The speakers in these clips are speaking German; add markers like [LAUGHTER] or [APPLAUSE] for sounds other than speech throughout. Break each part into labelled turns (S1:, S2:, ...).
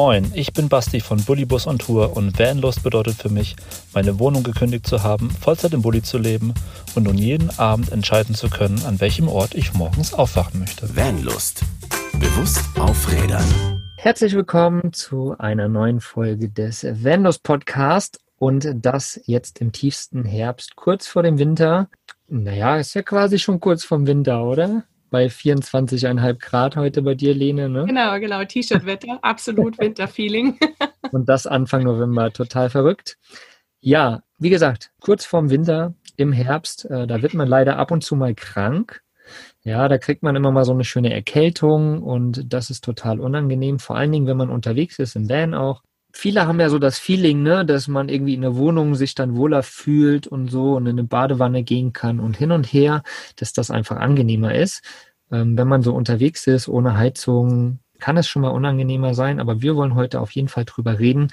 S1: Moin, ich bin Basti von Bullybus on Tour und Vanlust bedeutet für mich, meine Wohnung gekündigt zu haben, Vollzeit im Bulli zu leben und nun jeden Abend entscheiden zu können, an welchem Ort ich morgens aufwachen möchte.
S2: Vanlust. Bewusst aufrädern.
S3: Herzlich willkommen zu einer neuen Folge des Vanlust Podcast und das jetzt im tiefsten Herbst, kurz vor dem Winter. Naja, ist ja quasi schon kurz vorm Winter, oder? Bei 24,5 Grad heute bei dir, Lene. Ne?
S4: Genau, genau. T-Shirt-Wetter, [LAUGHS] absolut Winterfeeling. [LAUGHS]
S3: Und das Anfang November, total verrückt. Ja, wie gesagt, kurz vorm Winter, im Herbst, äh, da wird man leider ab und zu mal krank. Ja, da kriegt man immer mal so eine schöne Erkältung und das ist total unangenehm. Vor allen Dingen, wenn man unterwegs ist, im Van auch viele haben ja so das Feeling, ne, dass man irgendwie in der Wohnung sich dann wohler fühlt und so und in eine Badewanne gehen kann und hin und her, dass das einfach angenehmer ist. Ähm, wenn man so unterwegs ist, ohne Heizung, kann es schon mal unangenehmer sein, aber wir wollen heute auf jeden Fall drüber reden,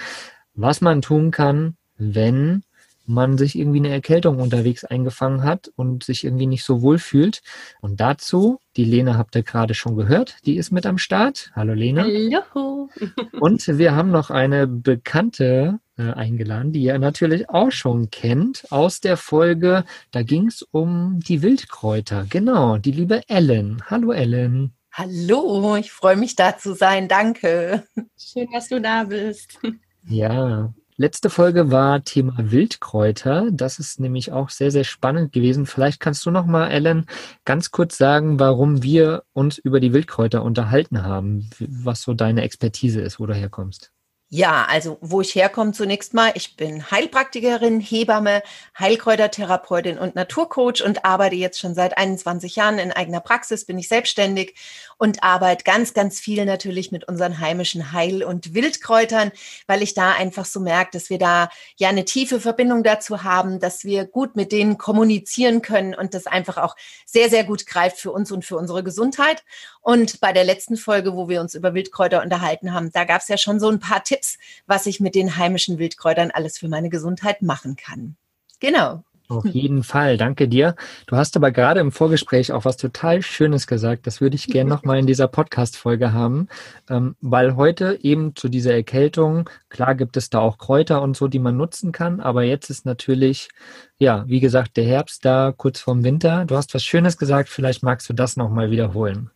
S3: was man tun kann, wenn man sich irgendwie eine Erkältung unterwegs eingefangen hat und sich irgendwie nicht so wohl fühlt. Und dazu, die Lena habt ihr gerade schon gehört, die ist mit am Start. Hallo Lena.
S4: Hallo. [LAUGHS]
S3: Und wir haben noch eine Bekannte äh, eingeladen, die ihr natürlich auch schon kennt aus der Folge, da ging es um die Wildkräuter. Genau, die liebe Ellen. Hallo Ellen.
S5: Hallo, ich freue mich da zu sein. Danke.
S4: Schön, dass du da bist.
S3: Ja, Letzte Folge war Thema Wildkräuter. Das ist nämlich auch sehr, sehr spannend gewesen. Vielleicht kannst du noch mal, Ellen, ganz kurz sagen, warum wir uns über die Wildkräuter unterhalten haben, was so deine Expertise ist, wo du herkommst.
S5: Ja, also wo ich herkomme zunächst mal, ich bin Heilpraktikerin, Hebamme, Heilkräutertherapeutin und Naturcoach und arbeite jetzt schon seit 21 Jahren in eigener Praxis, bin ich selbstständig und arbeite ganz, ganz viel natürlich mit unseren heimischen Heil- und Wildkräutern, weil ich da einfach so merke, dass wir da ja eine tiefe Verbindung dazu haben, dass wir gut mit denen kommunizieren können und das einfach auch sehr, sehr gut greift für uns und für unsere Gesundheit. Und bei der letzten Folge, wo wir uns über Wildkräuter unterhalten haben, da gab es ja schon so ein paar Tipps, was ich mit den heimischen Wildkräutern alles für meine Gesundheit machen kann. Genau.
S3: Auf jeden Fall, danke dir. Du hast aber gerade im Vorgespräch auch was total Schönes gesagt. Das würde ich gerne nochmal in dieser Podcast-Folge haben, ähm, weil heute eben zu dieser Erkältung, klar gibt es da auch Kräuter und so, die man nutzen kann, aber jetzt ist natürlich, ja, wie gesagt, der Herbst da kurz vorm Winter. Du hast was Schönes gesagt, vielleicht magst du das nochmal wiederholen.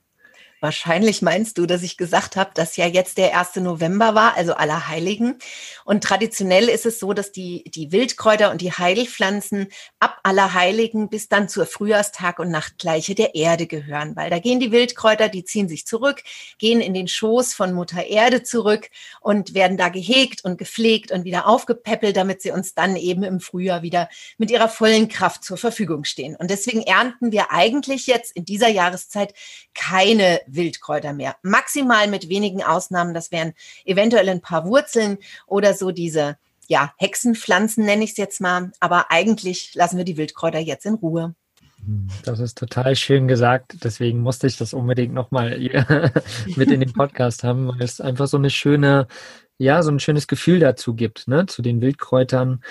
S5: Wahrscheinlich meinst du, dass ich gesagt habe, dass ja jetzt der 1. November war, also Allerheiligen. Und traditionell ist es so, dass die, die Wildkräuter und die Heilpflanzen ab Allerheiligen bis dann zur Frühjahrstag- und Nachtgleiche der Erde gehören. Weil da gehen die Wildkräuter, die ziehen sich zurück, gehen in den Schoß von Mutter Erde zurück und werden da gehegt und gepflegt und wieder aufgepäppelt, damit sie uns dann eben im Frühjahr wieder mit ihrer vollen Kraft zur Verfügung stehen. Und deswegen ernten wir eigentlich jetzt in dieser Jahreszeit keine Wildkräuter mehr. Maximal mit wenigen Ausnahmen. Das wären eventuell ein paar Wurzeln oder so diese ja, Hexenpflanzen nenne ich es jetzt mal. Aber eigentlich lassen wir die Wildkräuter jetzt in Ruhe.
S3: Das ist total schön gesagt. Deswegen musste ich das unbedingt nochmal [LAUGHS] mit in den Podcast haben, weil es einfach so eine schöne, ja, so ein schönes Gefühl dazu gibt, ne, zu den Wildkräutern.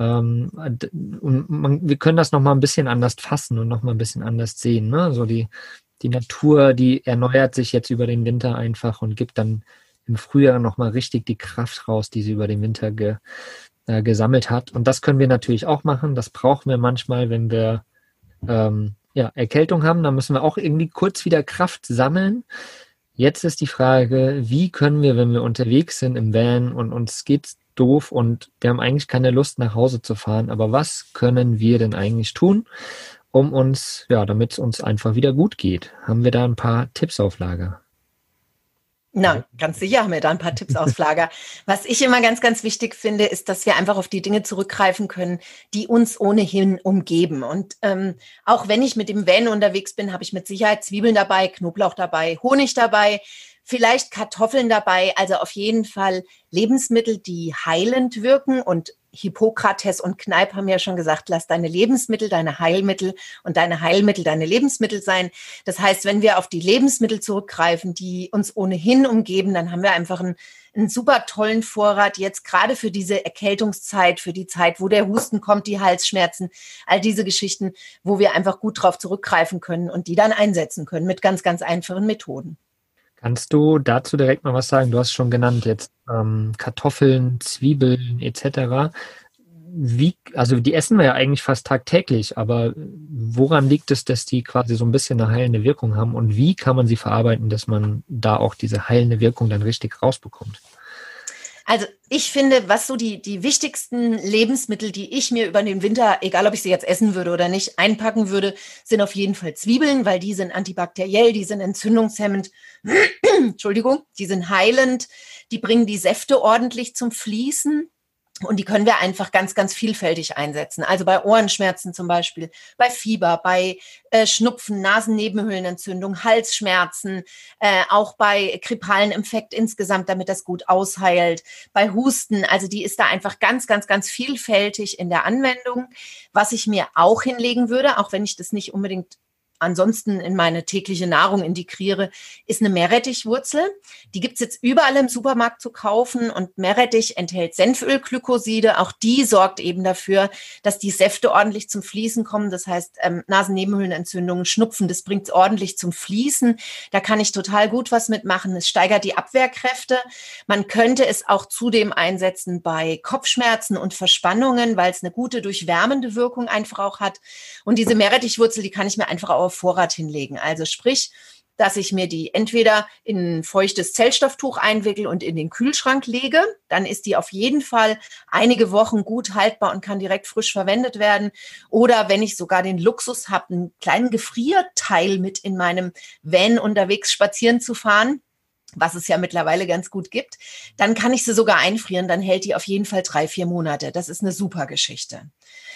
S3: Ähm, und man, wir können das nochmal ein bisschen anders fassen und nochmal ein bisschen anders sehen, ne, so die, die Natur, die erneuert sich jetzt über den Winter einfach und gibt dann im Frühjahr nochmal richtig die Kraft raus, die sie über den Winter ge, äh, gesammelt hat. Und das können wir natürlich auch machen. Das brauchen wir manchmal, wenn wir ähm, ja, Erkältung haben. Da müssen wir auch irgendwie kurz wieder Kraft sammeln. Jetzt ist die Frage, wie können wir, wenn wir unterwegs sind im Van und uns geht's doof und wir haben eigentlich keine Lust nach Hause zu fahren, aber was können wir denn eigentlich tun, um uns, ja, damit es uns einfach wieder gut geht. Haben wir da ein paar Tipps auf Lager?
S5: Na, ganz sicher haben wir da ein paar Tipps aus Lager. [LAUGHS] Was ich immer ganz, ganz wichtig finde, ist, dass wir einfach auf die Dinge zurückgreifen können, die uns ohnehin umgeben. Und ähm, auch wenn ich mit dem Van unterwegs bin, habe ich mit Sicherheit Zwiebeln dabei, Knoblauch dabei, Honig dabei, vielleicht Kartoffeln dabei. Also auf jeden Fall Lebensmittel, die heilend wirken und Hippokrates und Kneip haben ja schon gesagt, lass deine Lebensmittel deine Heilmittel und deine Heilmittel deine Lebensmittel sein. Das heißt, wenn wir auf die Lebensmittel zurückgreifen, die uns ohnehin umgeben, dann haben wir einfach einen, einen super tollen Vorrat jetzt gerade für diese Erkältungszeit, für die Zeit, wo der Husten kommt, die Halsschmerzen, all diese Geschichten, wo wir einfach gut drauf zurückgreifen können und die dann einsetzen können mit ganz, ganz einfachen Methoden.
S3: Kannst du dazu direkt mal was sagen? Du hast schon genannt jetzt ähm, Kartoffeln, Zwiebeln etc. Wie, also die essen wir ja eigentlich fast tagtäglich, aber woran liegt es, dass die quasi so ein bisschen eine heilende Wirkung haben und wie kann man sie verarbeiten, dass man da auch diese heilende Wirkung dann richtig rausbekommt?
S5: Also ich finde, was so die, die wichtigsten Lebensmittel, die ich mir über den Winter, egal ob ich sie jetzt essen würde oder nicht, einpacken würde, sind auf jeden Fall Zwiebeln, weil die sind antibakteriell, die sind entzündungshemmend, [CLEARS THROAT] Entschuldigung, die sind heilend, die bringen die Säfte ordentlich zum Fließen. Und die können wir einfach ganz, ganz vielfältig einsetzen. Also bei Ohrenschmerzen zum Beispiel, bei Fieber, bei äh, Schnupfen, Nasennebenhöhlenentzündung, Halsschmerzen, äh, auch bei grippalen Infekt insgesamt, damit das gut ausheilt, bei Husten. Also die ist da einfach ganz, ganz, ganz vielfältig in der Anwendung. Was ich mir auch hinlegen würde, auch wenn ich das nicht unbedingt ansonsten in meine tägliche Nahrung integriere, ist eine Meerrettichwurzel. Die gibt's jetzt überall im Supermarkt zu kaufen und Meerrettich enthält Senfölglykoside. Auch die sorgt eben dafür, dass die Säfte ordentlich zum Fließen kommen. Das heißt, ähm, Nasennebenhöhlenentzündungen, Schnupfen, das bringt's ordentlich zum Fließen. Da kann ich total gut was mitmachen. Es steigert die Abwehrkräfte. Man könnte es auch zudem einsetzen bei Kopfschmerzen und Verspannungen, weil es eine gute durchwärmende Wirkung einfach auch hat. Und diese Meerrettichwurzel, die kann ich mir einfach auch auf Vorrat hinlegen. Also sprich, dass ich mir die entweder in ein feuchtes Zellstofftuch einwickel und in den Kühlschrank lege. Dann ist die auf jeden Fall einige Wochen gut haltbar und kann direkt frisch verwendet werden. Oder wenn ich sogar den Luxus habe, einen kleinen Gefrierteil mit in meinem Van unterwegs spazieren zu fahren, was es ja mittlerweile ganz gut gibt, dann kann ich sie sogar einfrieren. Dann hält die auf jeden Fall drei, vier Monate. Das ist eine super Geschichte.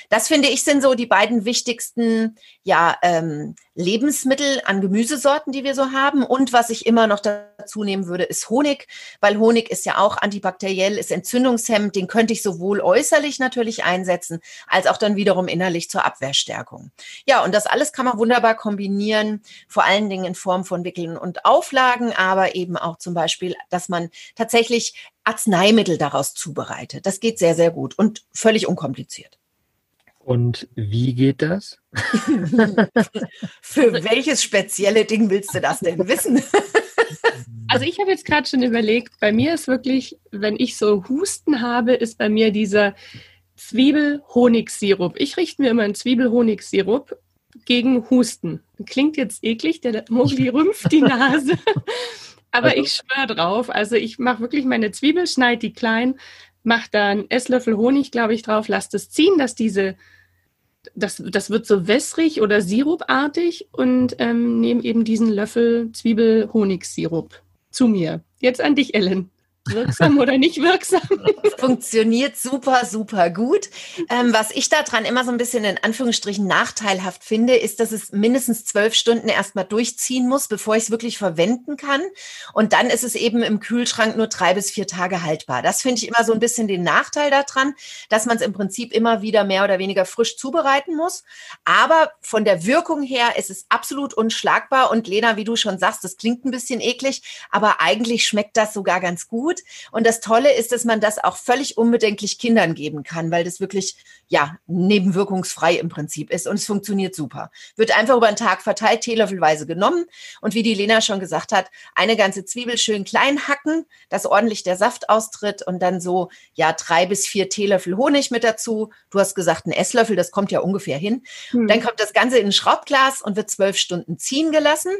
S5: Das finde ich sind so die beiden wichtigsten ja, ähm, Lebensmittel an Gemüsesorten, die wir so haben. Und was ich immer noch dazu nehmen würde, ist Honig, weil Honig ist ja auch antibakteriell, ist entzündungshemmend. Den könnte ich sowohl äußerlich natürlich einsetzen, als auch dann wiederum innerlich zur Abwehrstärkung. Ja, und das alles kann man wunderbar kombinieren, vor allen Dingen in Form von Wickeln und Auflagen, aber eben auch zum Beispiel, dass man tatsächlich Arzneimittel daraus zubereitet. Das geht sehr, sehr gut und völlig unkompliziert.
S3: Und wie geht das? [LAUGHS]
S5: Für welches spezielle Ding willst du das denn wissen? [LAUGHS]
S4: Also ich habe jetzt gerade schon überlegt, bei mir ist wirklich, wenn ich so Husten habe, ist bei mir dieser Zwiebel-Honigsirup. Ich richte mir immer einen Zwiebel-Honigsirup gegen Husten. Klingt jetzt eklig, der Mogli [LAUGHS] rümpft die Nase. Aber also, ich schwöre drauf. Also ich mache wirklich meine Zwiebel, schneide die klein, mache da einen Esslöffel Honig, glaube ich, drauf, lasse das ziehen, dass diese das, das wird so wässrig oder sirupartig und ähm, nehme eben diesen Löffel Zwiebel-Honigsirup zu mir. Jetzt an dich, Ellen. Wirksam oder nicht wirksam?
S5: Funktioniert super, super gut. Ähm, was ich daran immer so ein bisschen in Anführungsstrichen nachteilhaft finde, ist, dass es mindestens zwölf Stunden erstmal durchziehen muss, bevor ich es wirklich verwenden kann. Und dann ist es eben im Kühlschrank nur drei bis vier Tage haltbar. Das finde ich immer so ein bisschen den Nachteil daran, dass man es im Prinzip immer wieder mehr oder weniger frisch zubereiten muss. Aber von der Wirkung her ist es absolut unschlagbar. Und Lena, wie du schon sagst, das klingt ein bisschen eklig, aber eigentlich schmeckt das sogar ganz gut. Und das Tolle ist, dass man das auch völlig unbedenklich Kindern geben kann, weil das wirklich, ja, nebenwirkungsfrei im Prinzip ist und es funktioniert super. Wird einfach über den Tag verteilt, teelöffelweise genommen und wie die Lena schon gesagt hat, eine ganze Zwiebel schön klein hacken, dass ordentlich der Saft austritt und dann so, ja, drei bis vier Teelöffel Honig mit dazu. Du hast gesagt, ein Esslöffel, das kommt ja ungefähr hin. Hm. Dann kommt das Ganze in ein Schraubglas und wird zwölf Stunden ziehen gelassen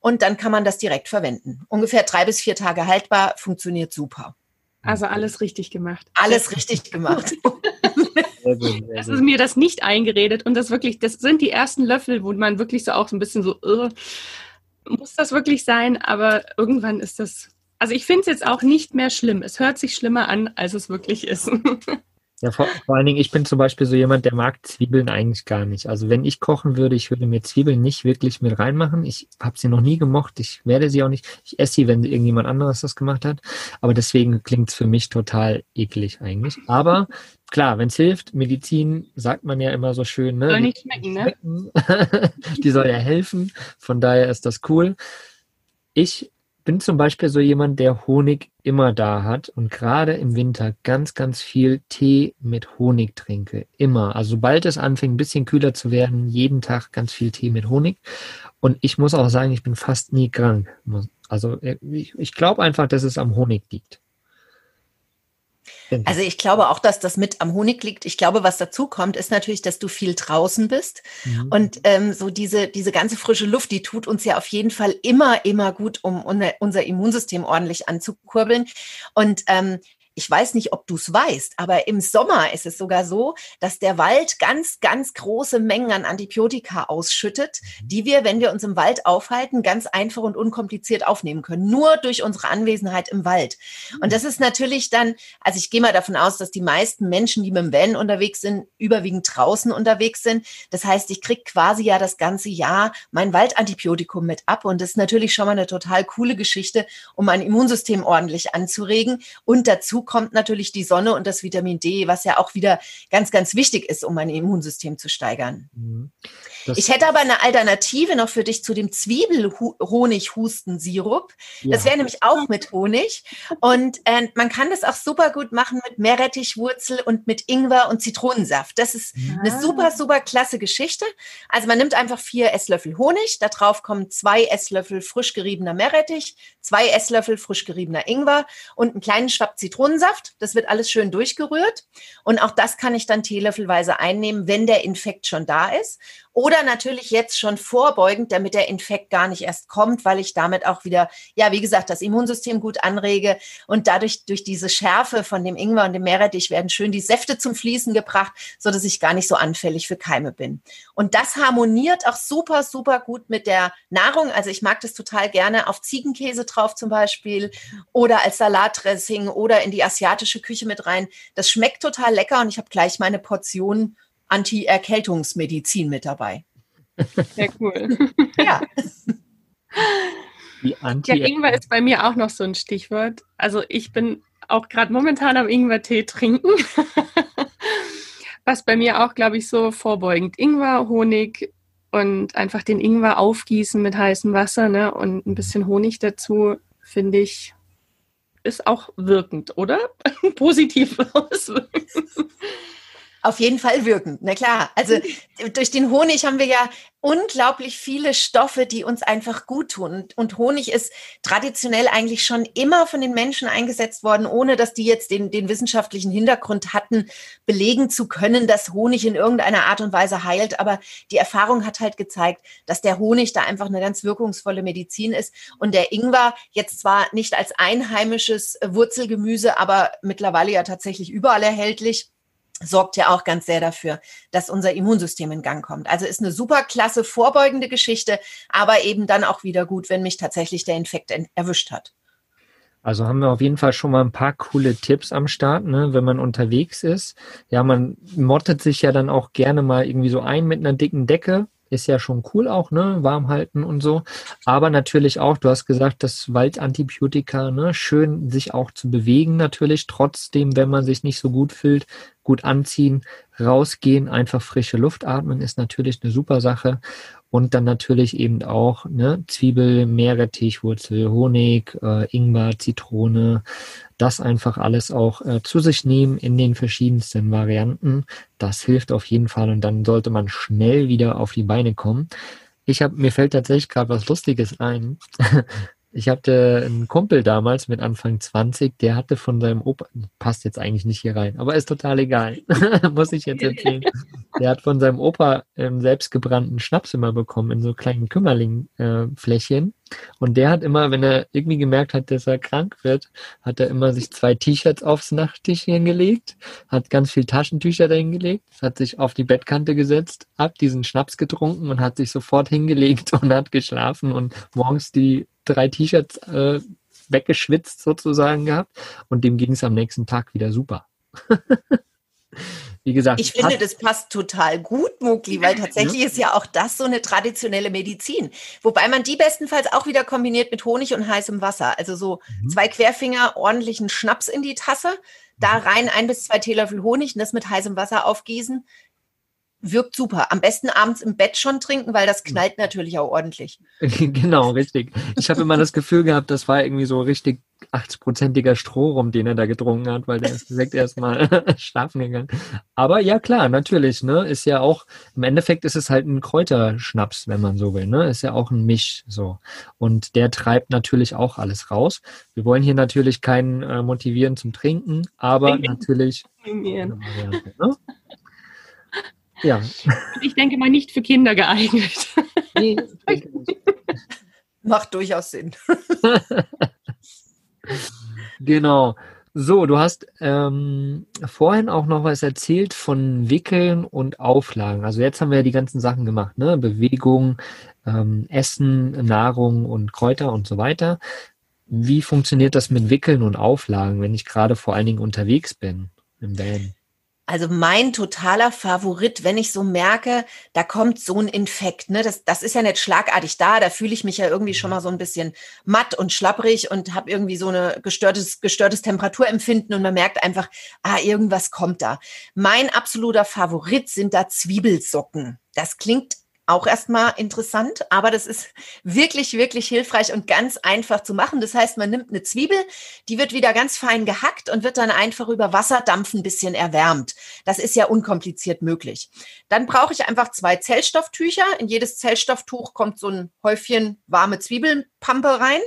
S5: und dann kann man das direkt verwenden. Ungefähr drei bis vier Tage haltbar, funktioniert super.
S4: Also alles richtig gemacht.
S5: Alles richtig gemacht. [LAUGHS]
S4: Es ist mir das nicht eingeredet und das wirklich, das sind die ersten Löffel, wo man wirklich so auch so ein bisschen so, uh, muss das wirklich sein? Aber irgendwann ist das, also ich finde es jetzt auch nicht mehr schlimm. Es hört sich schlimmer an, als es wirklich ist. [LAUGHS]
S3: Ja, vor, vor, allen Dingen, ich bin zum Beispiel so jemand, der mag Zwiebeln eigentlich gar nicht. Also wenn ich kochen würde, ich würde mir Zwiebeln nicht wirklich mit reinmachen. Ich habe sie noch nie gemocht. Ich werde sie auch nicht. Ich esse sie, wenn irgendjemand anderes das gemacht hat. Aber deswegen klingt es für mich total eklig eigentlich. Aber klar, wenn es hilft, Medizin sagt man ja immer so schön. Ne?
S4: Soll nicht schmecken, ne? [LAUGHS]
S3: Die soll ja helfen. Von daher ist das cool. Ich bin zum Beispiel so jemand, der Honig immer da hat und gerade im Winter ganz, ganz viel Tee mit Honig trinke. Immer. Also sobald es anfängt, ein bisschen kühler zu werden, jeden Tag ganz viel Tee mit Honig. Und ich muss auch sagen, ich bin fast nie krank. Also äh, ich, ich glaube einfach, dass es am Honig liegt.
S5: Also ich glaube auch, dass das mit am Honig liegt. Ich glaube, was dazu kommt, ist natürlich, dass du viel draußen bist. Mhm. Und ähm, so diese, diese ganze frische Luft, die tut uns ja auf jeden Fall immer, immer gut, um unser Immunsystem ordentlich anzukurbeln. Und ähm, ich weiß nicht, ob du es weißt, aber im Sommer ist es sogar so, dass der Wald ganz, ganz große Mengen an Antibiotika ausschüttet, mhm. die wir, wenn wir uns im Wald aufhalten, ganz einfach und unkompliziert aufnehmen können. Nur durch unsere Anwesenheit im Wald. Und mhm. das ist natürlich dann, also ich gehe mal davon aus, dass die meisten Menschen, die mit dem Van unterwegs sind, überwiegend draußen unterwegs sind. Das heißt, ich kriege quasi ja das ganze Jahr mein Waldantibiotikum mit ab. Und das ist natürlich schon mal eine total coole Geschichte, um mein Immunsystem ordentlich anzuregen. Und dazu kommt natürlich die Sonne und das Vitamin D, was ja auch wieder ganz, ganz wichtig ist, um mein Immunsystem zu steigern. Mhm. ich hätte aber eine Alternative noch für dich zu dem Zwiebelhonig-Hustensirup. Ja. Das wäre nämlich auch mit Honig. Und äh, man kann das auch super gut machen mit Meerrettichwurzel und mit Ingwer und Zitronensaft. Das ist ja. eine ah. super, super klasse Geschichte. Also man nimmt einfach vier Esslöffel Honig, da drauf kommen zwei Esslöffel frisch geriebener Meerrettich, zwei Esslöffel frisch geriebener Ingwer und einen kleinen Schwapp Zitronen Zitronensaft. Das wird alles schön durchgerührt. Und auch das kann ich dann teelöffelweise einnehmen, wenn der Infekt schon da ist. Oder natürlich jetzt schon vorbeugend, damit der Infekt gar nicht erst kommt, weil ich damit auch wieder, ja, wie gesagt, das Immunsystem gut anrege. Und dadurch, durch diese Schärfe von dem Ingwer und dem Meerrettich werden schön die Säfte zum Fließen gebracht, so dass ich gar nicht so anfällig für Keime bin. Und das harmoniert auch super, super gut mit der Nahrung. Also ich mag das total gerne auf Ziegenkäse drauf zum Beispiel oder als Salatdressing oder in die asiatische Küche mit rein. Das schmeckt total lecker und ich habe gleich meine Portion Anti-Erkältungsmedizin mit dabei.
S4: Sehr cool. ja. ja, Ingwer ist bei mir auch noch so ein Stichwort. Also ich bin auch gerade momentan am Ingwer-Tee trinken. [LAUGHS] Was bei mir auch, glaube ich, so vorbeugend. Ingwer, Honig und einfach den Ingwer aufgießen mit heißem Wasser ne? und ein bisschen Honig dazu, finde ich, ist auch wirkend, oder? [LAUGHS] Positiv [LAUGHS] auswirkend.
S5: Auf jeden Fall wirkend, na klar. Also [LAUGHS] durch den Honig haben wir ja unglaublich viele Stoffe, die uns einfach gut tun. Und Honig ist traditionell eigentlich schon immer von den Menschen eingesetzt worden, ohne dass die jetzt den, den wissenschaftlichen Hintergrund hatten, belegen zu können, dass Honig in irgendeiner Art und Weise heilt. Aber die Erfahrung hat halt gezeigt, dass der Honig da einfach eine ganz wirkungsvolle Medizin ist. Und der Ingwer jetzt zwar nicht als einheimisches Wurzelgemüse, aber mittlerweile ja tatsächlich überall erhältlich sorgt ja auch ganz sehr dafür, dass unser Immunsystem in Gang kommt. Also ist eine super klasse vorbeugende Geschichte, aber eben dann auch wieder gut, wenn mich tatsächlich der Infekt erwischt hat.
S3: Also haben wir auf jeden Fall schon mal ein paar coole Tipps am Start, ne, wenn man unterwegs ist. Ja, man mottet sich ja dann auch gerne mal irgendwie so ein mit einer dicken Decke ist ja schon cool auch, ne? Warm halten und so. Aber natürlich auch, du hast gesagt, das Waldantibiotika, ne? Schön sich auch zu bewegen natürlich. Trotzdem, wenn man sich nicht so gut fühlt, gut anziehen, rausgehen, einfach frische Luft atmen ist natürlich eine super Sache. Und dann natürlich eben auch ne, Zwiebel, Meerrettich, Wurzel, Honig, äh, Ingwer, Zitrone, das einfach alles auch äh, zu sich nehmen in den verschiedensten Varianten. Das hilft auf jeden Fall und dann sollte man schnell wieder auf die Beine kommen. Ich habe mir fällt tatsächlich gerade was Lustiges ein. [LAUGHS] Ich hatte einen Kumpel damals mit Anfang 20, der hatte von seinem Opa, passt jetzt eigentlich nicht hier rein, aber ist total egal, [LAUGHS] muss ich jetzt erzählen. Der hat von seinem Opa ähm, selbstgebrannten Schnaps immer bekommen in so kleinen Kümmerlingfläschchen. Äh, und der hat immer, wenn er irgendwie gemerkt hat, dass er krank wird, hat er immer sich zwei T-Shirts aufs Nachttischchen gelegt, hat ganz viel Taschentücher dahin gelegt, hat sich auf die Bettkante gesetzt, hat diesen Schnaps getrunken und hat sich sofort hingelegt [LAUGHS] und hat geschlafen und morgens die drei T-Shirts äh, weggeschwitzt sozusagen gehabt und dem ging es am nächsten Tag wieder super. [LAUGHS]
S5: Wie gesagt, ich finde, das passt total gut, Mugli, weil tatsächlich ist ja auch das so eine traditionelle Medizin. Wobei man die bestenfalls auch wieder kombiniert mit Honig und heißem Wasser. Also so mhm. zwei Querfinger, ordentlichen Schnaps in die Tasse, da mhm. rein ein bis zwei Teelöffel Honig und das mit heißem Wasser aufgießen wirkt super. Am besten abends im Bett schon trinken, weil das knallt natürlich auch ordentlich. [LAUGHS]
S3: genau, richtig. Ich habe immer das Gefühl gehabt, das war irgendwie so richtig 80-prozentiger Strohrum, den er da getrunken hat, weil der ist direkt [LAUGHS] erstmal [LAUGHS] schlafen gegangen. Aber ja, klar, natürlich, ne, ist ja auch, im Endeffekt ist es halt ein Kräuterschnaps, wenn man so will, ne, ist ja auch ein Misch, so. Und der treibt natürlich auch alles raus. Wir wollen hier natürlich keinen äh, motivieren zum Trinken, aber natürlich. Ne?
S4: Ja. Ich denke mal nicht für Kinder geeignet. Nee, [LAUGHS]
S5: Macht durchaus Sinn. [LAUGHS]
S3: genau. So, du hast ähm, vorhin auch noch was erzählt von Wickeln und Auflagen. Also jetzt haben wir ja die ganzen Sachen gemacht, ne? Bewegung, ähm, Essen, Nahrung und Kräuter und so weiter. Wie funktioniert das mit Wickeln und Auflagen, wenn ich gerade vor allen Dingen unterwegs bin im Van?
S5: Also mein totaler Favorit, wenn ich so merke, da kommt so ein Infekt. Ne? Das, das ist ja nicht schlagartig da. Da fühle ich mich ja irgendwie schon mal so ein bisschen matt und schlapprig und habe irgendwie so ein gestörtes, gestörtes Temperaturempfinden und man merkt einfach, ah, irgendwas kommt da. Mein absoluter Favorit sind da Zwiebelsocken. Das klingt auch erstmal interessant, aber das ist wirklich, wirklich hilfreich und ganz einfach zu machen. Das heißt, man nimmt eine Zwiebel, die wird wieder ganz fein gehackt und wird dann einfach über Wasserdampf ein bisschen erwärmt. Das ist ja unkompliziert möglich. Dann brauche ich einfach zwei Zellstofftücher. In jedes Zellstofftuch kommt so ein Häufchen warme Zwiebelpampe rein.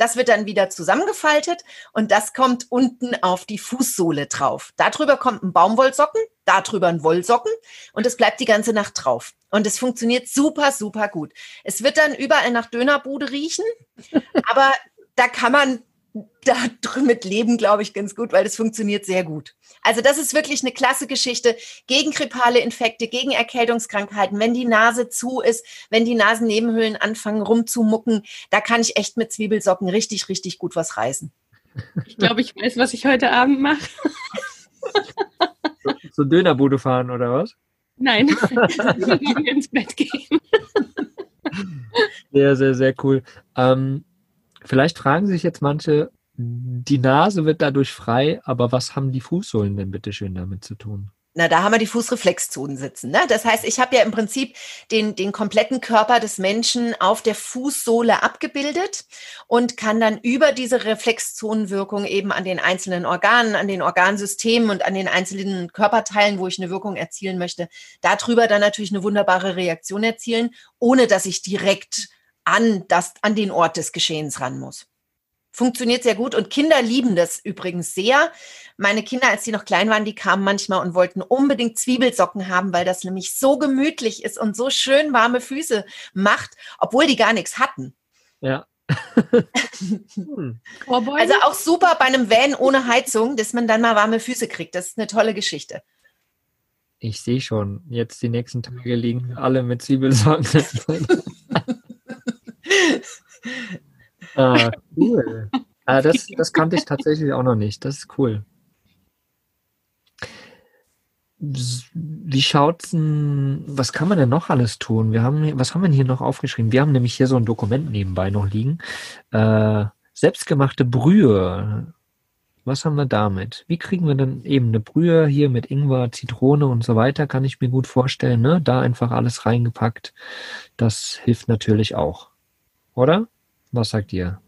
S5: Das wird dann wieder zusammengefaltet und das kommt unten auf die Fußsohle drauf. Darüber kommt ein Baumwollsocken, darüber ein Wollsocken und es bleibt die ganze Nacht drauf. Und es funktioniert super, super gut. Es wird dann überall nach Dönerbude riechen, [LAUGHS] aber da kann man da mit leben, glaube ich, ganz gut, weil das funktioniert sehr gut. Also das ist wirklich eine klasse Geschichte gegen grippale Infekte, gegen Erkältungskrankheiten. Wenn die Nase zu ist, wenn die Nasennebenhöhlen anfangen rumzumucken, da kann ich echt mit Zwiebelsocken richtig, richtig gut was reißen.
S4: Ich glaube, ich weiß, was ich heute Abend mache.
S3: Zur Dönerbude fahren oder was?
S4: Nein, [LAUGHS] ins Bett gehen.
S3: Sehr, sehr, sehr cool. Ähm, vielleicht fragen sich jetzt manche, die Nase wird dadurch frei, aber was haben die Fußsohlen denn bitte schön damit zu tun?
S5: Na, da haben wir die Fußreflexzonen sitzen. Ne? Das heißt, ich habe ja im Prinzip den, den kompletten Körper des Menschen auf der Fußsohle abgebildet und kann dann über diese Reflexzonenwirkung eben an den einzelnen Organen, an den Organsystemen und an den einzelnen Körperteilen, wo ich eine Wirkung erzielen möchte, darüber dann natürlich eine wunderbare Reaktion erzielen, ohne dass ich direkt an, das, an den Ort des Geschehens ran muss. Funktioniert sehr gut und Kinder lieben das übrigens sehr. Meine Kinder, als sie noch klein waren, die kamen manchmal und wollten unbedingt Zwiebelsocken haben, weil das nämlich so gemütlich ist und so schön warme Füße macht, obwohl die gar nichts hatten.
S3: Ja. [LAUGHS]
S5: Hm. also auch super bei einem Van ohne Heizung, dass man dann mal warme Füße kriegt. Das ist eine tolle Geschichte.
S3: Ich sehe schon, jetzt die nächsten Tage liegen alle mit Zwiebelsocken. [LAUGHS] ah, cool. Ah, das, das kannte ich tatsächlich auch noch nicht. Das ist cool. Wie schaut's denn, was kann man denn noch alles tun? Wir haben, was haben wir hier noch aufgeschrieben? Wir haben nämlich hier so ein Dokument nebenbei noch liegen. Äh, selbstgemachte Brühe. Was haben wir damit? Wie kriegen wir denn eben eine Brühe hier mit Ingwer, Zitrone und so weiter? Kann ich mir gut vorstellen, ne? Da einfach alles reingepackt. Das hilft natürlich auch. Oder? Was sagt ihr?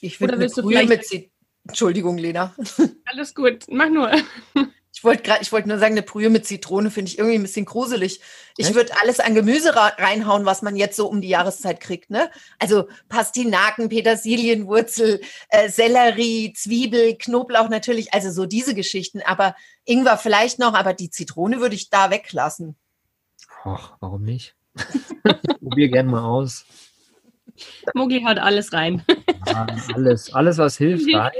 S5: Ich würde eine Brühe mit Zitrone. Entschuldigung, Lena. [LAUGHS]
S4: Alles gut, mach nur. [LAUGHS]
S5: Ich wollte gerade, ich wollte nur sagen, eine Brühe mit Zitrone finde ich irgendwie ein bisschen gruselig. Ich würde alles an Gemüse reinhauen, was man jetzt so um die Jahreszeit kriegt, ne? Also Pastinaken, Petersilienwurzel, äh, Sellerie, Zwiebel, Knoblauch natürlich, also so diese Geschichten. Aber Ingwer vielleicht noch, aber die Zitrone würde ich da weglassen.
S3: Ach, warum nicht? [LAUGHS] Probier gern mal aus.
S4: Mogli haut alles rein.
S3: Ja, alles, alles, was hilft, rein.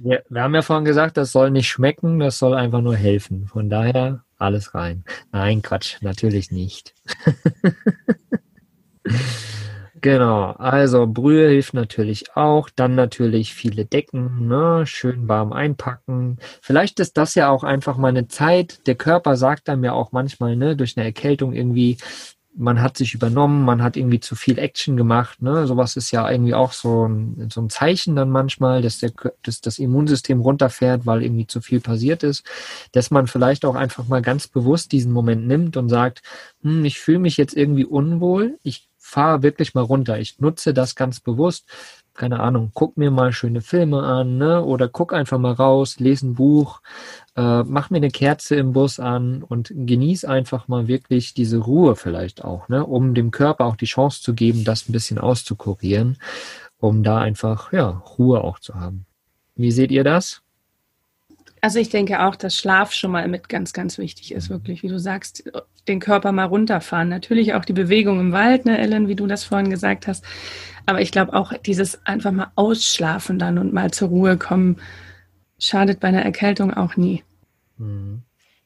S3: Wir, wir haben ja vorhin gesagt, das soll nicht schmecken, das soll einfach nur helfen. Von daher alles rein. Nein, Quatsch, natürlich nicht. [LAUGHS] genau, also Brühe hilft natürlich auch. Dann natürlich viele Decken, ne? schön warm einpacken. Vielleicht ist das ja auch einfach mal eine Zeit. Der Körper sagt dann ja auch manchmal, ne, durch eine Erkältung irgendwie, man hat sich übernommen, man hat irgendwie zu viel Action gemacht. Ne? Sowas ist ja irgendwie auch so ein, so ein Zeichen dann manchmal, dass, der, dass das Immunsystem runterfährt, weil irgendwie zu viel passiert ist. Dass man vielleicht auch einfach mal ganz bewusst diesen Moment nimmt und sagt, hm, ich fühle mich jetzt irgendwie unwohl, ich fahre wirklich mal runter. Ich nutze das ganz bewusst keine Ahnung, guck mir mal schöne Filme an, ne? Oder guck einfach mal raus, lese ein Buch, äh, mach mir eine Kerze im Bus an und genieß einfach mal wirklich diese Ruhe vielleicht auch, ne? Um dem Körper auch die Chance zu geben, das ein bisschen auszukurieren, um da einfach, ja, Ruhe auch zu haben. Wie seht ihr das?
S4: Also ich denke auch, dass Schlaf schon mal mit ganz, ganz wichtig ist, wirklich, wie du sagst, den Körper mal runterfahren. Natürlich auch die Bewegung im Wald, ne, Ellen, wie du das vorhin gesagt hast. Aber ich glaube auch dieses einfach mal ausschlafen dann und mal zur Ruhe kommen, schadet bei einer Erkältung auch nie.
S5: Mhm.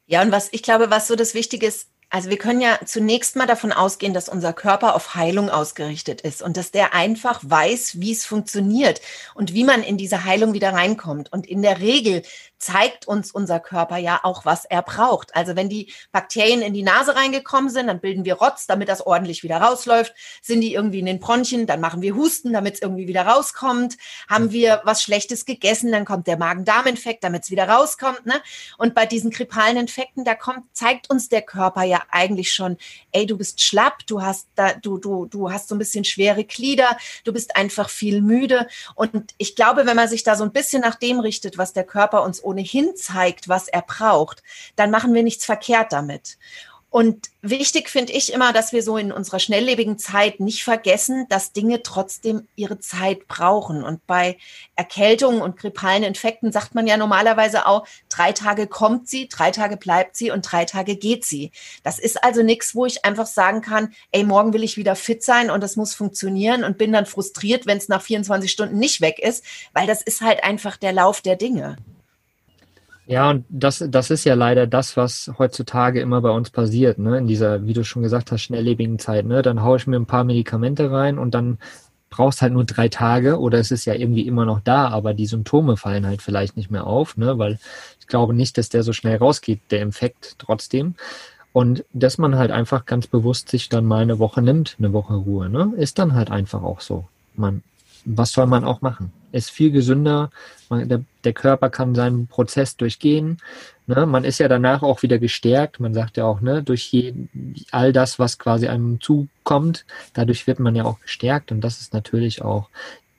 S5: Ja, und was ich glaube, was so das Wichtige ist, also wir können ja zunächst mal davon ausgehen, dass unser Körper auf Heilung ausgerichtet ist und dass der einfach weiß, wie es funktioniert und wie man in diese Heilung wieder reinkommt. Und in der Regel zeigt uns unser Körper ja auch, was er braucht. Also wenn die Bakterien in die Nase reingekommen sind, dann bilden wir Rotz, damit das ordentlich wieder rausläuft. Sind die irgendwie in den Bronchien, dann machen wir Husten, damit es irgendwie wieder rauskommt. Haben wir was Schlechtes gegessen, dann kommt der Magen-Darm-Infekt, damit es wieder rauskommt. Ne? Und bei diesen grippalen Infekten, da kommt, zeigt uns der Körper ja eigentlich schon, ey, du bist schlapp, du hast da, du, du, du hast so ein bisschen schwere Glieder, du bist einfach viel müde. Und ich glaube, wenn man sich da so ein bisschen nach dem richtet, was der Körper uns ohnehin zeigt, was er braucht, dann machen wir nichts verkehrt damit. Und wichtig finde ich immer, dass wir so in unserer schnelllebigen Zeit nicht vergessen, dass Dinge trotzdem ihre Zeit brauchen. Und bei Erkältungen und grippalen Infekten sagt man ja normalerweise auch, drei Tage kommt sie, drei Tage bleibt sie und drei Tage geht sie. Das ist also nichts, wo ich einfach sagen kann, ey, morgen will ich wieder fit sein und das muss funktionieren und bin dann frustriert, wenn es nach 24 Stunden nicht weg ist, weil das ist halt einfach der Lauf der Dinge.
S3: Ja, und das, das ist ja leider das, was heutzutage immer bei uns passiert, ne? In dieser, wie du schon gesagt hast, schnelllebigen Zeit, ne? Dann haue ich mir ein paar Medikamente rein und dann brauchst halt nur drei Tage oder es ist ja irgendwie immer noch da, aber die Symptome fallen halt vielleicht nicht mehr auf, ne? Weil ich glaube nicht, dass der so schnell rausgeht, der Infekt trotzdem. Und dass man halt einfach ganz bewusst sich dann mal eine Woche nimmt, eine Woche Ruhe, ne? Ist dann halt einfach auch so. Man was soll man auch machen? Ist viel gesünder, man, der, der, Körper kann seinen Prozess durchgehen. Ne? Man ist ja danach auch wieder gestärkt. Man sagt ja auch, ne, durch je, all das, was quasi einem zukommt, dadurch wird man ja auch gestärkt. Und das ist natürlich auch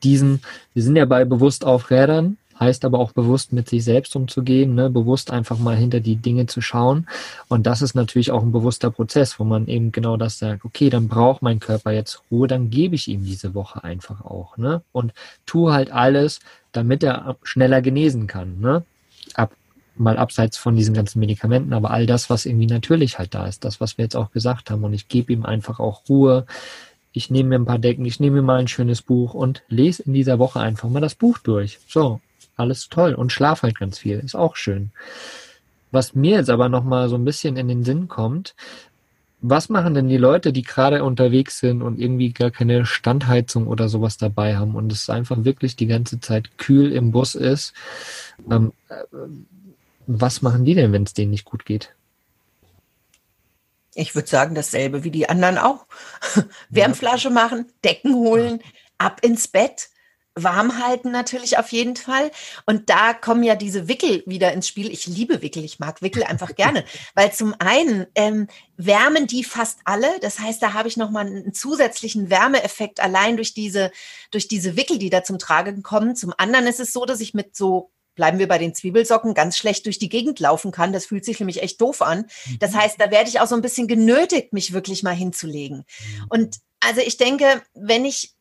S3: diesen, wir sind ja bei bewusst auf Rädern, heißt aber auch bewusst mit sich selbst umzugehen, ne? bewusst einfach mal hinter die Dinge zu schauen. Und das ist natürlich auch ein bewusster Prozess, wo man eben genau das sagt, okay, dann braucht mein Körper jetzt Ruhe, dann gebe ich ihm diese Woche einfach auch. Ne? Und tue halt alles, damit er schneller genesen kann. Ne? Ab, mal abseits von diesen ganzen Medikamenten, aber all das, was irgendwie natürlich halt da ist, das, was wir jetzt auch gesagt haben. Und ich gebe ihm einfach auch Ruhe. Ich nehme mir ein paar Decken, ich nehme mir mal ein schönes Buch und lese in dieser Woche einfach mal das Buch durch. So, alles toll und schlaf halt ganz viel, ist auch schön. Was mir jetzt aber nochmal so ein bisschen in den Sinn kommt, was machen denn die Leute, die gerade unterwegs sind und irgendwie gar keine Standheizung oder sowas dabei haben und es einfach wirklich die ganze Zeit kühl im Bus ist? Ähm, äh, was machen die denn, wenn es denen nicht gut geht?
S5: Ich würde sagen, dasselbe wie die anderen auch. [LAUGHS] Wärmflasche machen, Decken holen, ab ins Bett warm halten natürlich auf jeden Fall. Und da kommen ja diese Wickel wieder ins Spiel. Ich liebe Wickel, ich mag Wickel einfach [LAUGHS] gerne, weil zum einen ähm, wärmen die fast alle. Das heißt, da habe ich nochmal einen zusätzlichen Wärmeeffekt allein durch diese, durch diese Wickel, die da zum Tragen kommen. Zum anderen ist es so, dass ich mit so bleiben wir bei den Zwiebelsocken, ganz schlecht durch die Gegend laufen kann. Das fühlt sich nämlich echt doof an. Das mhm. heißt, da werde ich auch so ein bisschen genötigt, mich wirklich mal hinzulegen. Mhm. Und also ich denke, wenn ich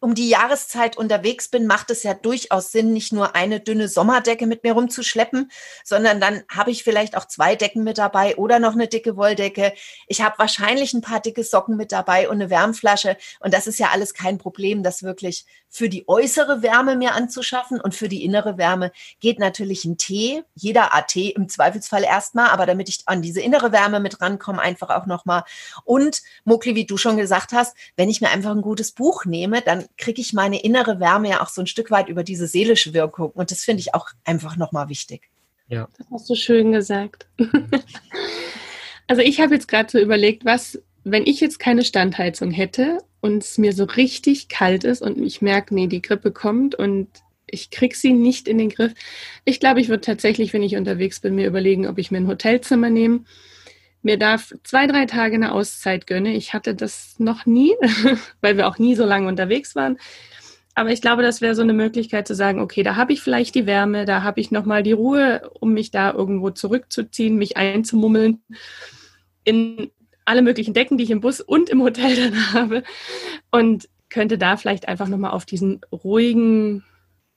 S5: um die Jahreszeit unterwegs bin, macht es ja durchaus Sinn, nicht nur eine dünne Sommerdecke mit mir rumzuschleppen, sondern dann habe ich vielleicht auch zwei Decken mit dabei oder noch eine dicke Wolldecke. Ich habe wahrscheinlich ein paar dicke Socken mit dabei und eine Wärmflasche. Und das ist ja alles kein Problem, das wirklich für die äußere Wärme mir anzuschaffen. Und für die innere Wärme geht natürlich ein Tee, jeder AT im Zweifelsfall erstmal, aber damit ich an diese innere Wärme mit rankomme, einfach auch nochmal. Und Mokli, wie du schon gesagt hast, wenn ich mir einfach ein gutes Buch nehme, dann kriege ich meine innere Wärme ja auch so ein Stück weit über diese seelische Wirkung. Und das finde ich auch einfach nochmal wichtig.
S4: Ja. Das hast du schön gesagt. [LAUGHS] also ich habe jetzt gerade so überlegt, was wenn ich jetzt keine Standheizung hätte und es mir so richtig kalt ist und ich merke, nee, die Grippe kommt und ich kriege sie nicht in den Griff. Ich glaube, ich würde tatsächlich, wenn ich unterwegs bin, mir überlegen, ob ich mir ein Hotelzimmer nehme. Mir darf zwei, drei Tage eine Auszeit gönne. Ich hatte das noch nie, [LAUGHS] weil wir auch nie so lange unterwegs waren. Aber ich glaube, das wäre so eine Möglichkeit zu sagen, okay, da habe ich vielleicht die Wärme, da habe ich nochmal die Ruhe, um mich da irgendwo zurückzuziehen, mich einzumummeln in alle möglichen Decken, die ich im Bus und im Hotel [LAUGHS] dann habe. Und könnte da vielleicht einfach nochmal auf diesen ruhigen,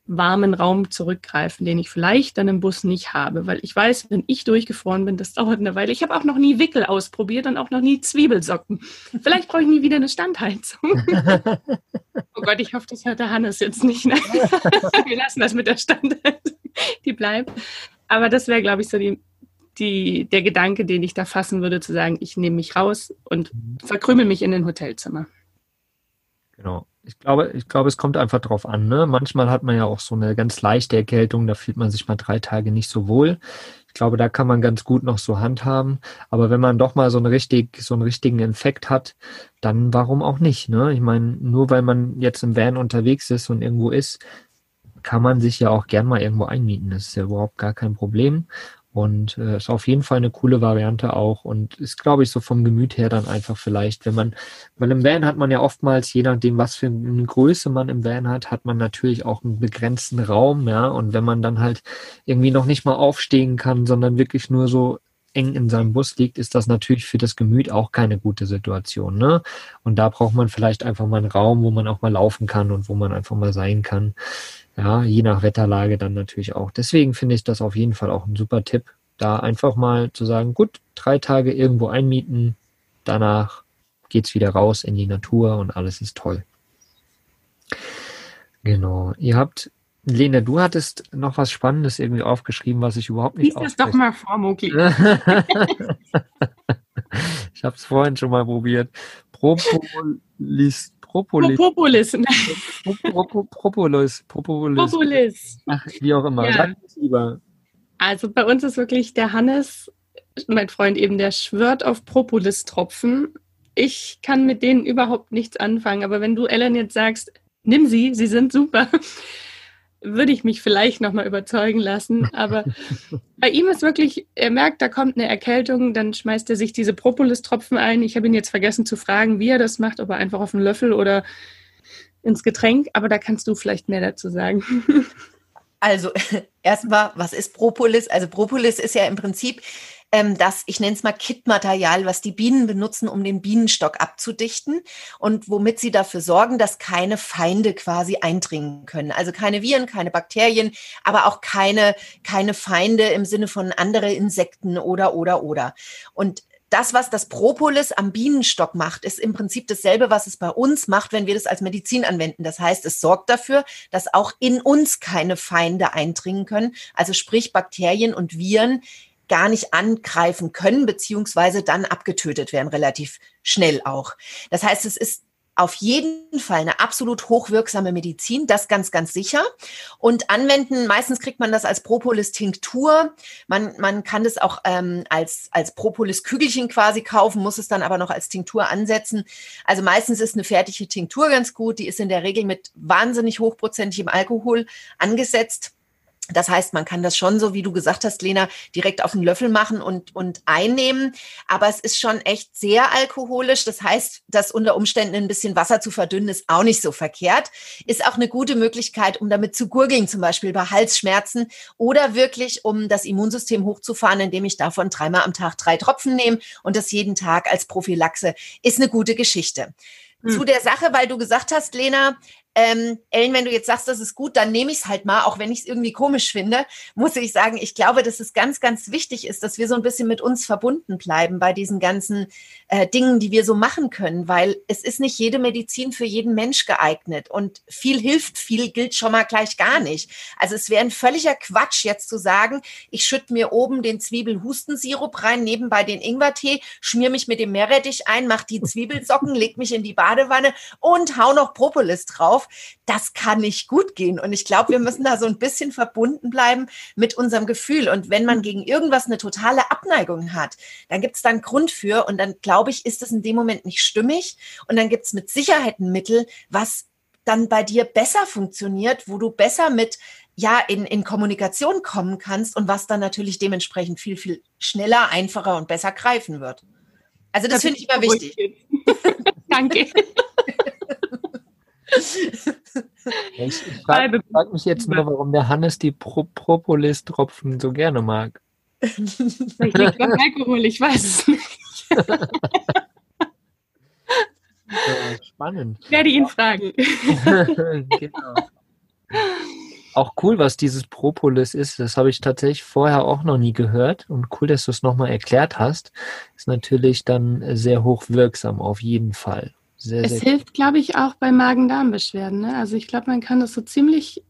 S4: warmen Raum zurückgreifen, den ich vielleicht dann im Bus nicht habe, weil ich weiß, wenn ich durchgefroren bin, das dauert eine Weile. Ich habe auch noch nie Wickel ausprobiert und auch noch nie Zwiebelsocken. Vielleicht brauche ich nie wieder eine Standheizung. [LAUGHS] oh Gott, ich hoffe, das hört der Hannes jetzt nicht. Ne? [LAUGHS] Wir lassen das mit der Standheizung. Die bleibt. Aber das wäre, glaube ich, so die, die, der Gedanke, den ich da fassen würde, zu sagen, ich nehme mich raus und mhm. verkrümel mich in ein Hotelzimmer.
S3: Genau. Ich glaube, ich glaube, es kommt einfach drauf an. Ne? Manchmal hat man ja auch so eine ganz leichte Erkältung, da fühlt man sich mal drei Tage nicht so wohl. Ich glaube, da kann man ganz gut noch so handhaben. Aber wenn man doch mal so einen, richtig, so einen richtigen Infekt hat, dann warum auch nicht? Ne? Ich meine, nur weil man jetzt im Van unterwegs ist und irgendwo ist, kann man sich ja auch gern mal irgendwo einmieten. Das ist ja überhaupt gar kein Problem. Und äh, ist auf jeden Fall eine coole Variante auch und ist, glaube ich, so vom Gemüt her dann einfach vielleicht, wenn man, weil im Van hat man ja oftmals, je nachdem, was für eine Größe man im Van hat, hat man natürlich auch einen begrenzten Raum, ja. Und wenn man dann halt irgendwie noch nicht mal aufstehen kann, sondern wirklich nur so eng in seinem Bus liegt, ist das natürlich für das Gemüt auch keine gute Situation. Ne? Und da braucht man vielleicht einfach mal einen Raum, wo man auch mal laufen kann und wo man einfach mal sein kann. Ja, je nach Wetterlage dann natürlich auch. Deswegen finde ich das auf jeden Fall auch ein super Tipp, da einfach mal zu sagen, gut, drei Tage irgendwo einmieten, danach geht's wieder raus in die Natur und alles ist toll. Genau. Ihr habt, Lena, du hattest noch was Spannendes irgendwie aufgeschrieben, was ich überhaupt nicht
S4: Lies das doch mal vor, Muki. [LAUGHS]
S3: ich habe es vorhin schon mal probiert. Propolis
S4: Propolis. Propolis.
S3: Propolis. Propolis. Propolis. Ach, wie auch immer. Ja. Lieber.
S4: Also bei uns ist wirklich der Hannes, mein Freund eben, der schwört auf Propolis-Tropfen. Ich kann mit denen überhaupt nichts anfangen, aber wenn du Ellen jetzt sagst, nimm sie, sie sind super, würde ich mich vielleicht nochmal überzeugen lassen. Aber [LAUGHS] bei ihm ist wirklich, er merkt, da kommt eine Erkältung, dann schmeißt er sich diese Propolis-Tropfen ein. Ich habe ihn jetzt vergessen zu fragen, wie er das macht, ob er einfach auf einen Löffel oder ins Getränk, aber da kannst du vielleicht mehr dazu sagen.
S5: Also [LAUGHS] erstmal, was ist Propolis? Also Propolis ist ja im Prinzip ähm, das, ich nenne es mal Kitmaterial, was die Bienen benutzen, um den Bienenstock abzudichten und womit sie dafür sorgen, dass keine Feinde quasi eindringen können. Also keine Viren, keine Bakterien, aber auch keine, keine Feinde im Sinne von andere Insekten oder, oder, oder. Und das, was das Propolis am Bienenstock macht, ist im Prinzip dasselbe, was es bei uns macht, wenn wir das als Medizin anwenden. Das heißt, es sorgt dafür, dass auch in uns keine Feinde eindringen können, also sprich Bakterien und Viren gar nicht angreifen können, beziehungsweise dann abgetötet werden, relativ schnell auch. Das heißt, es ist auf jeden Fall eine absolut hochwirksame Medizin, das ganz, ganz sicher. Und anwenden, meistens kriegt man das als Propolis-Tinktur. Man, man kann das auch ähm, als, als Propolis-Kügelchen quasi kaufen, muss es dann aber noch als Tinktur ansetzen. Also meistens ist eine fertige Tinktur ganz gut. Die ist in der Regel mit wahnsinnig hochprozentigem Alkohol angesetzt. Das heißt, man kann das schon so, wie du gesagt hast, Lena, direkt auf den Löffel machen und, und einnehmen. Aber es ist schon echt sehr alkoholisch. Das heißt, das unter Umständen ein bisschen Wasser zu verdünnen, ist auch nicht so verkehrt. Ist auch eine gute Möglichkeit, um damit zu gurgeln, zum Beispiel bei Halsschmerzen oder wirklich, um das Immunsystem hochzufahren, indem ich davon dreimal am Tag drei Tropfen nehme und das jeden Tag als Prophylaxe. Ist eine gute Geschichte. Hm. Zu der Sache, weil du gesagt hast, Lena, ähm, Ellen, wenn du jetzt sagst, das ist gut, dann nehme ich es halt mal, auch wenn ich es irgendwie komisch finde, muss ich sagen, ich glaube, dass es ganz, ganz wichtig ist, dass wir so ein bisschen mit uns verbunden bleiben bei diesen ganzen äh, Dingen, die wir so machen können, weil es ist nicht jede Medizin für jeden Mensch geeignet und viel hilft, viel gilt schon mal gleich gar nicht. Also es wäre ein völliger Quatsch jetzt zu sagen, ich schütte mir oben den Zwiebelhustensirup rein, nebenbei den Ingwertee, schmier mich mit dem Meerrettich ein, mach die Zwiebelsocken, leg mich in die Badewanne und hau noch Propolis drauf auf, das kann nicht gut gehen. Und ich glaube, wir müssen da so ein bisschen verbunden bleiben mit unserem Gefühl. Und wenn man gegen irgendwas eine totale Abneigung hat, dann gibt es da einen Grund für. Und dann, glaube ich, ist es in dem Moment nicht stimmig. Und dann gibt es mit Sicherheit ein Mittel, was dann bei dir besser funktioniert, wo du besser mit ja in, in Kommunikation kommen kannst und was dann natürlich dementsprechend viel, viel schneller, einfacher und besser greifen wird. Also das, das finde ich immer wichtig. [LAUGHS]
S4: Danke. [LAUGHS]
S3: Ich, [LAUGHS] ich frage frag mich jetzt nur, warum der Hannes die Pro Propolis-Tropfen so gerne mag.
S4: Ich liegt beim Alkohol, ich weiß es nicht.
S3: Spannend.
S4: Ich werde ihn fragen. [LAUGHS]
S3: genau. Auch cool, was dieses Propolis ist. Das habe ich tatsächlich vorher auch noch nie gehört. Und cool, dass du es nochmal erklärt hast. Ist natürlich dann sehr hochwirksam, auf jeden Fall. Sehr,
S4: es
S3: sehr
S4: hilft, glaube ich, auch bei Magen-Darm-Beschwerden. Ne? Also ich glaube, man kann das so ziemlich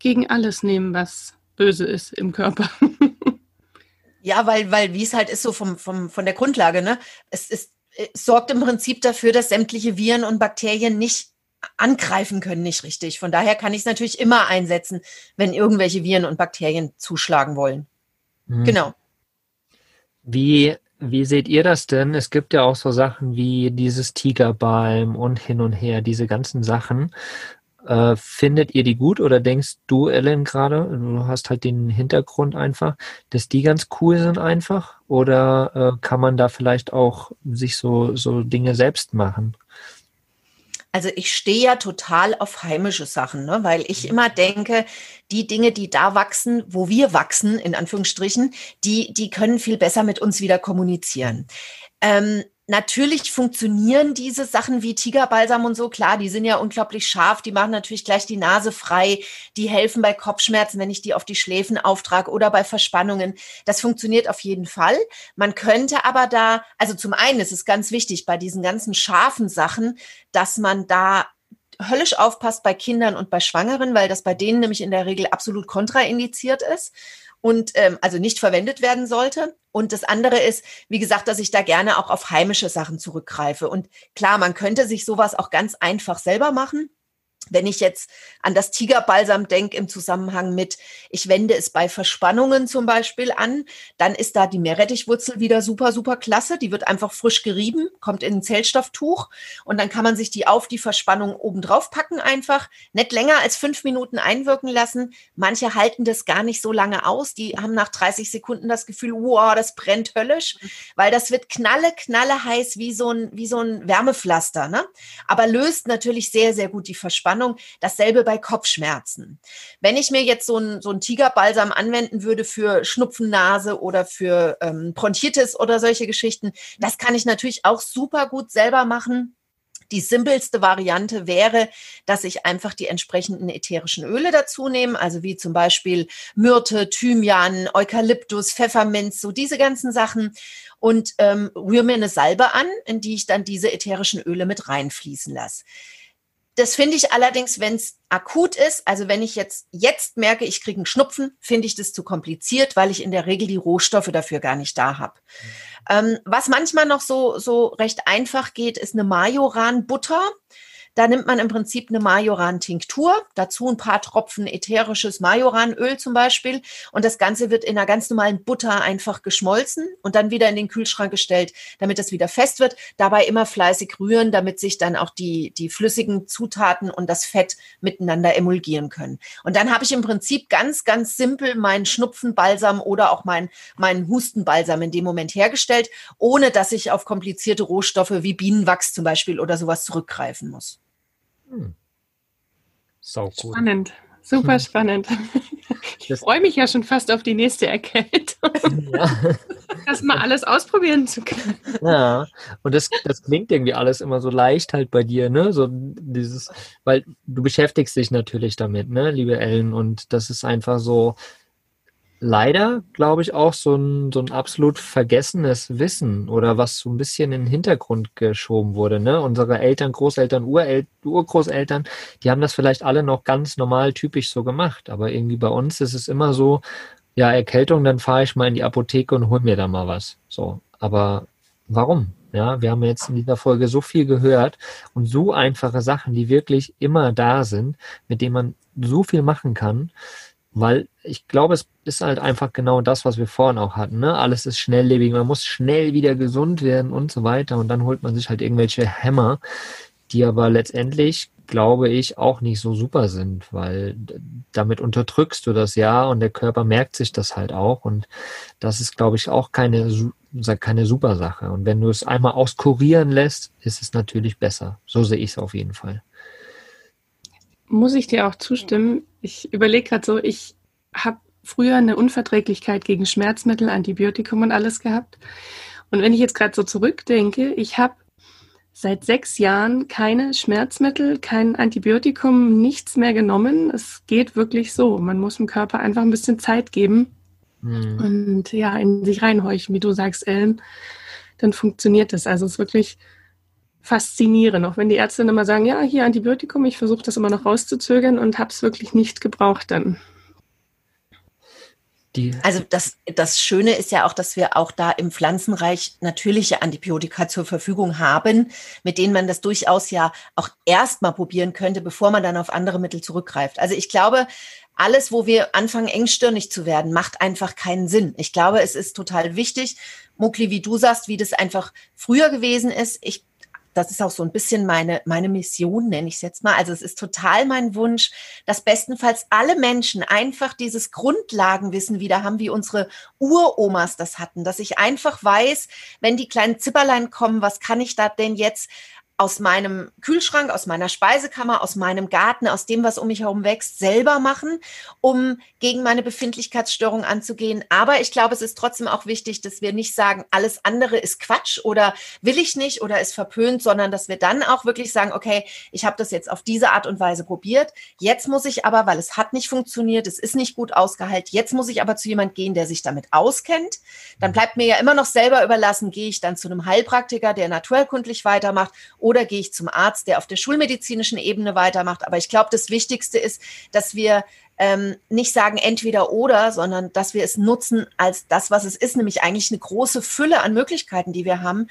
S4: gegen alles nehmen, was böse ist im Körper. [LAUGHS]
S5: ja, weil, weil wie es halt ist, so vom, vom, von der Grundlage, ne? Es, ist, es sorgt im Prinzip dafür, dass sämtliche Viren und Bakterien nicht angreifen können, nicht richtig. Von daher kann ich es natürlich immer einsetzen, wenn irgendwelche Viren und Bakterien zuschlagen wollen. Mhm. Genau.
S3: Wie wie seht ihr das denn? Es gibt ja auch so Sachen wie dieses Tigerbalm und hin und her, diese ganzen Sachen. Äh, findet ihr die gut oder denkst du, Ellen, gerade, du hast halt den Hintergrund einfach, dass die ganz cool sind einfach? Oder äh, kann man da vielleicht auch sich so, so Dinge selbst machen?
S5: Also ich stehe ja total auf heimische Sachen, ne? weil ich mhm. immer denke, die Dinge, die da wachsen, wo wir wachsen, in Anführungsstrichen, die, die können viel besser mit uns wieder kommunizieren. Ähm, natürlich funktionieren diese Sachen wie Tigerbalsam und so, klar, die sind ja unglaublich scharf, die machen natürlich gleich die Nase frei, die helfen bei Kopfschmerzen, wenn ich die auf die Schläfen auftrage oder bei Verspannungen. Das funktioniert auf jeden Fall. Man könnte aber da, also zum einen ist es ganz wichtig bei diesen ganzen scharfen Sachen, dass man da höllisch aufpasst bei Kindern und bei Schwangeren, weil das bei denen nämlich in der Regel absolut kontraindiziert ist und ähm, also nicht verwendet werden sollte. Und das andere ist, wie gesagt, dass ich da gerne auch auf heimische Sachen zurückgreife. Und klar, man könnte sich sowas auch ganz einfach selber machen. Wenn ich jetzt an das Tigerbalsam denke im Zusammenhang mit, ich wende es bei Verspannungen zum Beispiel an, dann ist da die Meerrettichwurzel wieder super, super klasse. Die wird einfach frisch gerieben, kommt in ein Zellstofftuch und dann kann man sich die auf die Verspannung oben drauf packen einfach. Nicht länger als fünf Minuten einwirken lassen. Manche halten das gar nicht so lange aus. Die haben nach 30 Sekunden das Gefühl, wow, das brennt höllisch, weil das wird knalle, knalle heiß wie so ein, wie so ein Wärmepflaster, ne? Aber löst natürlich sehr, sehr gut die Verspannung Entspannung. Dasselbe bei Kopfschmerzen. Wenn ich mir jetzt so ein, so Tigerbalsam anwenden würde für Schnupfennase oder für ähm, Bronchitis oder solche Geschichten, das kann ich natürlich auch super gut selber machen. Die simpelste Variante wäre, dass ich einfach die entsprechenden ätherischen Öle dazu nehme, also wie zum Beispiel Myrte, Thymian, Eukalyptus, Pfefferminz, so diese ganzen Sachen und ähm, rühre mir eine Salbe an, in die ich dann diese ätherischen Öle mit reinfließen lasse. Das finde ich allerdings, wenn es akut ist, also wenn ich jetzt, jetzt merke, ich kriege einen Schnupfen, finde ich das zu kompliziert, weil ich in der Regel die Rohstoffe dafür gar nicht da habe. Mhm. Ähm, was manchmal noch so, so recht einfach geht, ist eine Majoran-Butter. Da nimmt man im Prinzip eine Majoran-Tinktur, dazu ein paar Tropfen ätherisches Majoranöl zum Beispiel. Und das Ganze wird in einer ganz normalen Butter einfach geschmolzen und dann wieder in den Kühlschrank gestellt, damit es wieder fest wird. Dabei immer fleißig rühren, damit sich dann auch die, die flüssigen Zutaten und das Fett miteinander emulgieren können. Und dann habe ich im Prinzip ganz, ganz simpel meinen Schnupfenbalsam oder auch meinen mein Hustenbalsam in dem Moment hergestellt, ohne dass ich auf komplizierte Rohstoffe wie Bienenwachs zum Beispiel oder sowas zurückgreifen muss. Hm.
S4: Sau cool. Spannend. Super hm. spannend. [LAUGHS] Ich freue mich ja schon fast auf die nächste Erkältung. [LAUGHS] Ja. Das mal alles ausprobieren zu können.
S3: Ja, und das, das klingt irgendwie alles immer so leicht halt bei dir, ne? So dieses, weil du beschäftigst dich natürlich damit, ne, liebe Ellen, und das ist einfach so, leider, glaube ich, auch so ein, so ein absolut vergessenes Wissen oder was so ein bisschen in den Hintergrund geschoben wurde. Ne? Unsere Eltern, Großeltern, Urel Urgroßeltern, die haben das vielleicht alle noch ganz normal typisch so gemacht. Aber irgendwie bei uns ist es immer so, ja, Erkältung, dann fahre ich mal in die Apotheke und hol mir da mal was. So. Aber warum? Ja, wir haben jetzt in dieser Folge so viel gehört und so einfache Sachen, die wirklich immer da sind, mit denen man so viel machen kann, weil ich glaube, es ist halt einfach genau das, was wir vorhin auch hatten. Ne? Alles ist schnelllebig, man muss schnell wieder gesund werden und so weiter und dann holt man sich halt irgendwelche Hämmer, die aber letztendlich, glaube ich, auch nicht so super sind, weil damit unterdrückst du das ja und der Körper merkt sich das halt auch und das ist, glaube ich, auch keine, keine super Sache. Und wenn du es einmal auskurieren lässt, ist es natürlich besser. So sehe ich es auf jeden Fall.
S4: Muss ich dir auch zustimmen? Ich überlege gerade so, ich habe früher eine Unverträglichkeit gegen Schmerzmittel, Antibiotikum und alles gehabt. Und wenn ich jetzt gerade so zurückdenke, ich habe seit sechs Jahren keine Schmerzmittel, kein Antibiotikum, nichts mehr genommen. Es geht wirklich so. Man muss dem Körper einfach ein bisschen Zeit geben mhm. und ja, in sich reinhorchen, wie du sagst, Ellen. Dann funktioniert das. Also es ist wirklich faszinierend, auch wenn die Ärzte immer sagen, ja, hier Antibiotikum, ich versuche das immer noch rauszuzögern und habe es wirklich nicht gebraucht dann.
S5: Die also das, das Schöne ist ja auch, dass wir auch da im Pflanzenreich natürliche Antibiotika zur Verfügung haben, mit denen man das durchaus ja auch erstmal probieren könnte, bevor man dann auf andere Mittel zurückgreift. Also ich glaube, alles, wo wir anfangen, engstirnig zu werden, macht einfach keinen Sinn. Ich glaube, es ist total wichtig, Mukli, wie du sagst, wie das einfach früher gewesen ist. Ich das ist auch so ein bisschen meine, meine Mission, nenne ich es jetzt mal. Also es ist total mein Wunsch, dass bestenfalls alle Menschen einfach dieses Grundlagenwissen wieder haben, wie unsere Uromas das hatten, dass ich einfach weiß, wenn die kleinen Zipperlein kommen, was kann ich da denn jetzt aus meinem Kühlschrank, aus meiner Speisekammer, aus meinem Garten, aus dem, was um mich herum wächst, selber machen, um gegen meine Befindlichkeitsstörung anzugehen. Aber ich glaube, es ist trotzdem auch wichtig, dass wir nicht sagen, alles andere ist Quatsch oder will ich nicht oder ist verpönt, sondern dass wir dann auch wirklich sagen, okay, ich habe das jetzt auf diese Art und Weise probiert. Jetzt muss ich aber, weil es hat nicht funktioniert, es ist nicht gut ausgeheilt, jetzt muss ich aber zu jemand gehen, der sich damit auskennt. Dann bleibt mir ja immer noch selber überlassen, gehe ich dann zu einem Heilpraktiker, der naturkundlich weitermacht oder gehe ich zum Arzt, der auf der schulmedizinischen Ebene weitermacht. Aber ich glaube, das Wichtigste ist, dass wir ähm, nicht sagen entweder oder, sondern dass wir es nutzen als das, was es ist, nämlich eigentlich eine große Fülle an Möglichkeiten, die wir haben,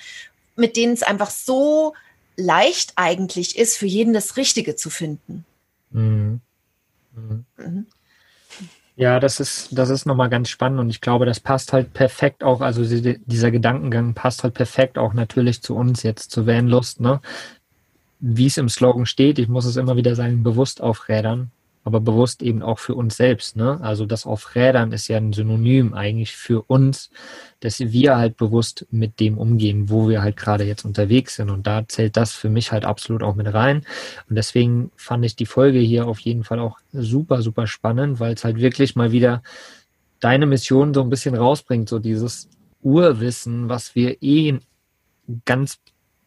S5: mit denen es einfach so leicht eigentlich ist, für jeden das Richtige zu finden. Mhm.
S3: Mhm. Mhm. Ja, das ist, das ist nochmal ganz spannend und ich glaube, das passt halt perfekt auch, also dieser Gedankengang passt halt perfekt auch natürlich zu uns jetzt, zu Vanlust, ne? Wie es im Slogan steht, ich muss es immer wieder sagen, bewusst auf Rädern aber bewusst eben auch für uns selbst. Ne? Also das auf Rädern ist ja ein Synonym eigentlich für uns, dass wir halt bewusst mit dem umgehen, wo wir halt gerade jetzt unterwegs sind. Und da zählt das für mich halt absolut auch mit rein. Und deswegen fand ich die Folge hier auf jeden Fall auch super, super spannend, weil es halt wirklich mal wieder deine Mission so ein bisschen rausbringt, so dieses Urwissen, was wir eh ganz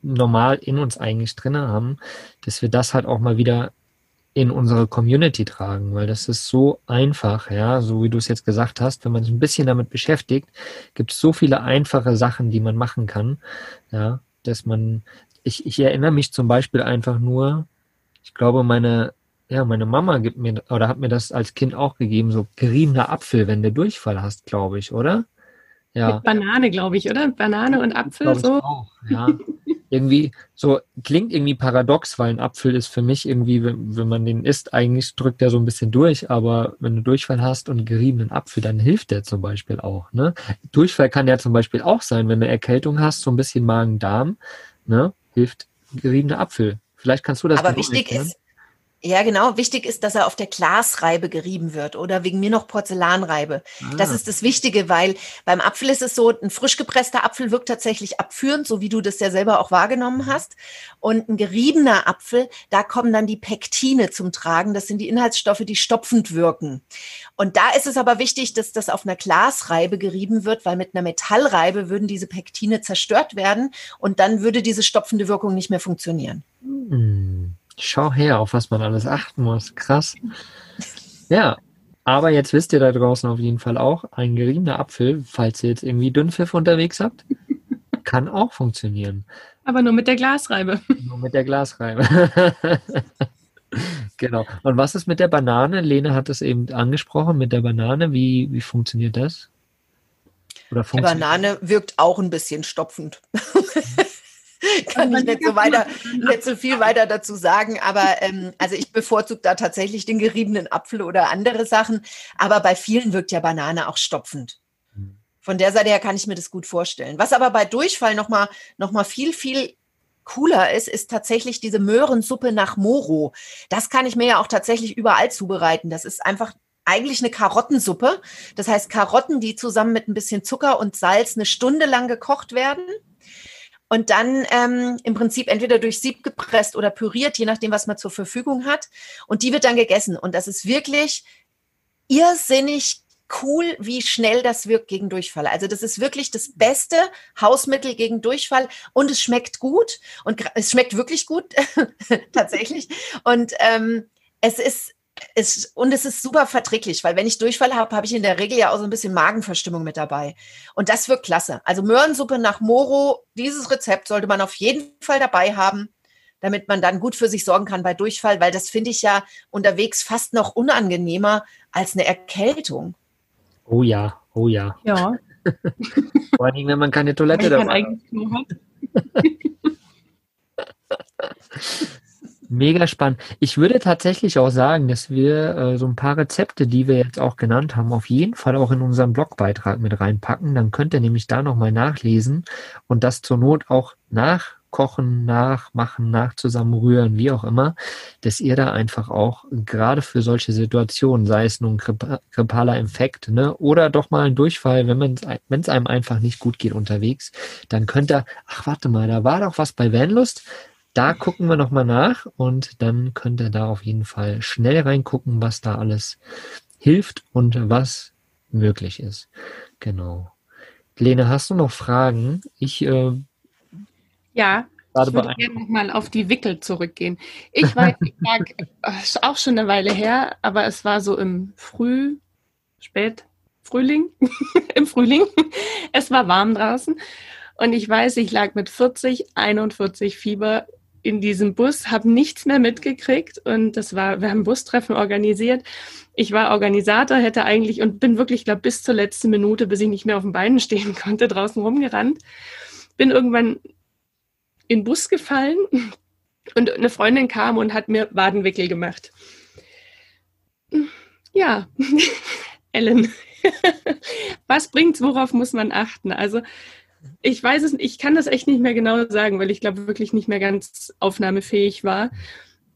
S3: normal in uns eigentlich drinne haben, dass wir das halt auch mal wieder in unsere Community tragen, weil das ist so einfach, ja, so wie du es jetzt gesagt hast, wenn man sich ein bisschen damit beschäftigt, gibt es so viele einfache Sachen, die man machen kann, ja, dass man, ich, ich erinnere mich zum Beispiel einfach nur, ich glaube, meine, ja, meine Mama gibt mir, oder hat mir das als Kind auch gegeben, so geriebener Apfel, wenn du Durchfall hast, glaube ich, oder?
S4: Ja. Mit Banane, glaube ich, oder? Banane und Apfel, so. Auch,
S3: ja. [LAUGHS] irgendwie so klingt irgendwie paradox, weil ein Apfel ist für mich irgendwie, wenn, wenn man den isst, eigentlich drückt er so ein bisschen durch, aber wenn du Durchfall hast und geriebenen Apfel, dann hilft der zum Beispiel auch. Ne? Durchfall kann ja zum Beispiel auch sein, wenn du Erkältung hast, so ein bisschen Magen-Darm, ne? hilft geriebener Apfel. Vielleicht kannst du das.
S5: Aber wichtig ist, ja, genau. Wichtig ist, dass er auf der Glasreibe gerieben wird oder wegen mir noch Porzellanreibe. Ah. Das ist das Wichtige, weil beim Apfel ist es so, ein frisch gepresster Apfel wirkt tatsächlich abführend, so wie du das ja selber auch wahrgenommen mhm. hast. Und ein geriebener Apfel, da kommen dann die Pektine zum Tragen. Das sind die Inhaltsstoffe, die stopfend wirken. Und da ist es aber wichtig, dass das auf einer Glasreibe gerieben wird, weil mit einer Metallreibe würden diese Pektine zerstört werden und dann würde diese stopfende Wirkung nicht mehr funktionieren.
S3: Mhm. Schau her, auf was man alles achten muss. Krass. Ja, aber jetzt wisst ihr da draußen auf jeden Fall auch, ein geriebener Apfel, falls ihr jetzt irgendwie Dünnpfiff unterwegs habt, kann auch funktionieren.
S4: Aber nur mit der Glasreibe. [LAUGHS]
S3: Nur mit der Glasreibe. [LAUGHS] genau. Und was ist mit der Banane? Lene hat es eben angesprochen, mit der Banane. Wie, wie funktioniert das?
S5: Oder funktioniert
S3: die
S5: Banane wirkt auch ein bisschen stopfend. [LAUGHS] [LAUGHS] kann ich nicht so weiter, nicht so viel weiter dazu sagen. Aber ähm, also ich bevorzuge da tatsächlich den geriebenen Apfel oder andere Sachen. Aber bei vielen wirkt ja Banane auch stopfend. Von der Seite her kann ich mir das gut vorstellen. Was aber bei Durchfall nochmal noch mal viel, viel cooler ist, ist tatsächlich diese Möhrensuppe nach Moro. Das kann ich mir ja auch tatsächlich überall zubereiten. Das ist einfach eigentlich eine Karottensuppe. Das heißt Karotten, die zusammen mit ein bisschen Zucker und Salz eine Stunde lang gekocht werden und dann ähm, im Prinzip entweder durch Sieb gepresst oder püriert, je nachdem, was man zur Verfügung hat. Und die wird dann gegessen. Und das ist wirklich irrsinnig cool, wie schnell das wirkt gegen Durchfall. Also das ist wirklich das beste Hausmittel gegen Durchfall und es schmeckt gut und es schmeckt wirklich gut [LAUGHS] tatsächlich. Und ähm, es ist es, und es ist super verträglich, weil wenn ich Durchfall habe, habe ich in der Regel ja auch so ein bisschen Magenverstimmung mit dabei. Und das wirkt klasse. Also Möhrensuppe nach Moro, dieses Rezept sollte man auf jeden Fall dabei haben, damit man dann gut für sich sorgen kann bei Durchfall, weil das finde ich ja unterwegs fast noch unangenehmer als eine Erkältung.
S3: Oh ja, oh ja.
S4: Ja. [LAUGHS]
S3: Vor allem, wenn man keine Toilette dabei hat. [LAUGHS] Mega spannend. Ich würde tatsächlich auch sagen, dass wir äh, so ein paar Rezepte, die wir jetzt auch genannt haben, auf jeden Fall auch in unseren Blogbeitrag mit reinpacken. Dann könnt ihr nämlich da nochmal nachlesen und das zur Not auch nachkochen, nachmachen, nachzusammenrühren, wie auch immer, dass ihr da einfach auch gerade für solche Situationen, sei es nun ein grippaler Infekt, ne, oder doch mal ein Durchfall, wenn es einem einfach nicht gut geht unterwegs, dann könnt ihr, ach warte mal, da war doch was bei Vanlust, da gucken wir nochmal nach und dann könnt ihr da auf jeden Fall schnell reingucken, was da alles hilft und was möglich ist. Genau. Lene, hast du noch Fragen? Ich äh,
S4: ja, ich würde gerne nochmal auf die Wickel zurückgehen. Ich war, [LAUGHS] ich war auch schon eine Weile her, aber es war so im Früh, Spät, Frühling, [LAUGHS] im Frühling. Es war warm draußen und ich weiß, ich lag mit 40, 41 Fieber in diesem Bus, habe nichts mehr mitgekriegt und das war, wir haben Bustreffen organisiert. Ich war Organisator, hätte eigentlich und bin wirklich, glaube bis zur letzten Minute, bis ich nicht mehr auf den Beinen stehen [LAUGHS] konnte, draußen rumgerannt. Bin irgendwann in den Bus gefallen und eine Freundin kam und hat mir Wadenwickel gemacht. Ja, [LAUGHS] Ellen, [LAUGHS] was bringt's, worauf muss man achten? Also ich weiß es, ich kann das echt nicht mehr genau sagen, weil ich glaube wirklich nicht mehr ganz aufnahmefähig war.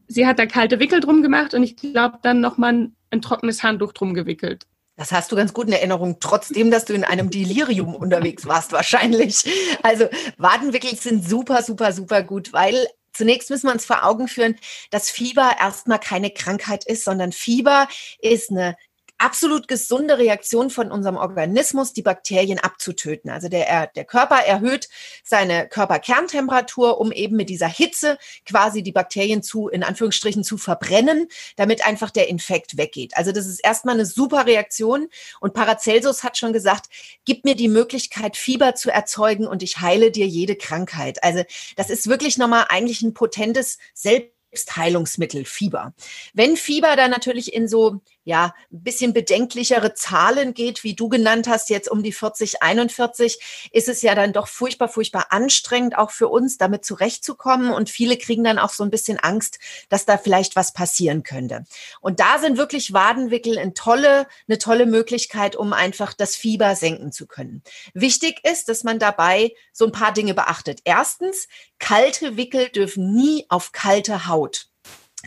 S4: Sie hat da kalte Wickel drum gemacht und ich glaube dann nochmal ein, trockenes Handtuch drum gewickelt.
S5: Das hast du ganz gut in Erinnerung, trotzdem, dass du in einem Delirium unterwegs warst, wahrscheinlich. Also Wadenwickel sind super, super, super gut, weil Zunächst müssen wir uns vor Augen führen, dass Fieber erstmal keine Krankheit ist, sondern Fieber ist eine absolut gesunde Reaktion von unserem Organismus, die Bakterien abzutöten. Also der, der Körper erhöht seine Körperkerntemperatur, um eben mit dieser Hitze quasi die Bakterien zu, in Anführungsstrichen, zu verbrennen, damit einfach der Infekt weggeht. Also das ist erstmal eine super Reaktion. Und Paracelsus hat schon gesagt, gib mir die Möglichkeit, Fieber zu erzeugen und ich heile dir jede Krankheit. Also das ist wirklich nochmal eigentlich ein potentes Selbst Heilungsmittel, Fieber. Wenn Fieber dann natürlich in so ja, ein bisschen bedenklichere Zahlen geht, wie du genannt hast, jetzt um die 40, 41, ist es ja dann doch furchtbar, furchtbar anstrengend, auch für uns, damit zurechtzukommen. Und viele kriegen dann auch so ein bisschen Angst, dass da vielleicht was passieren könnte. Und da sind wirklich Wadenwickel eine tolle, eine tolle Möglichkeit, um einfach das Fieber senken zu können. Wichtig ist, dass man dabei so ein paar Dinge beachtet. Erstens, kalte Wickel dürfen nie auf kalte Haut.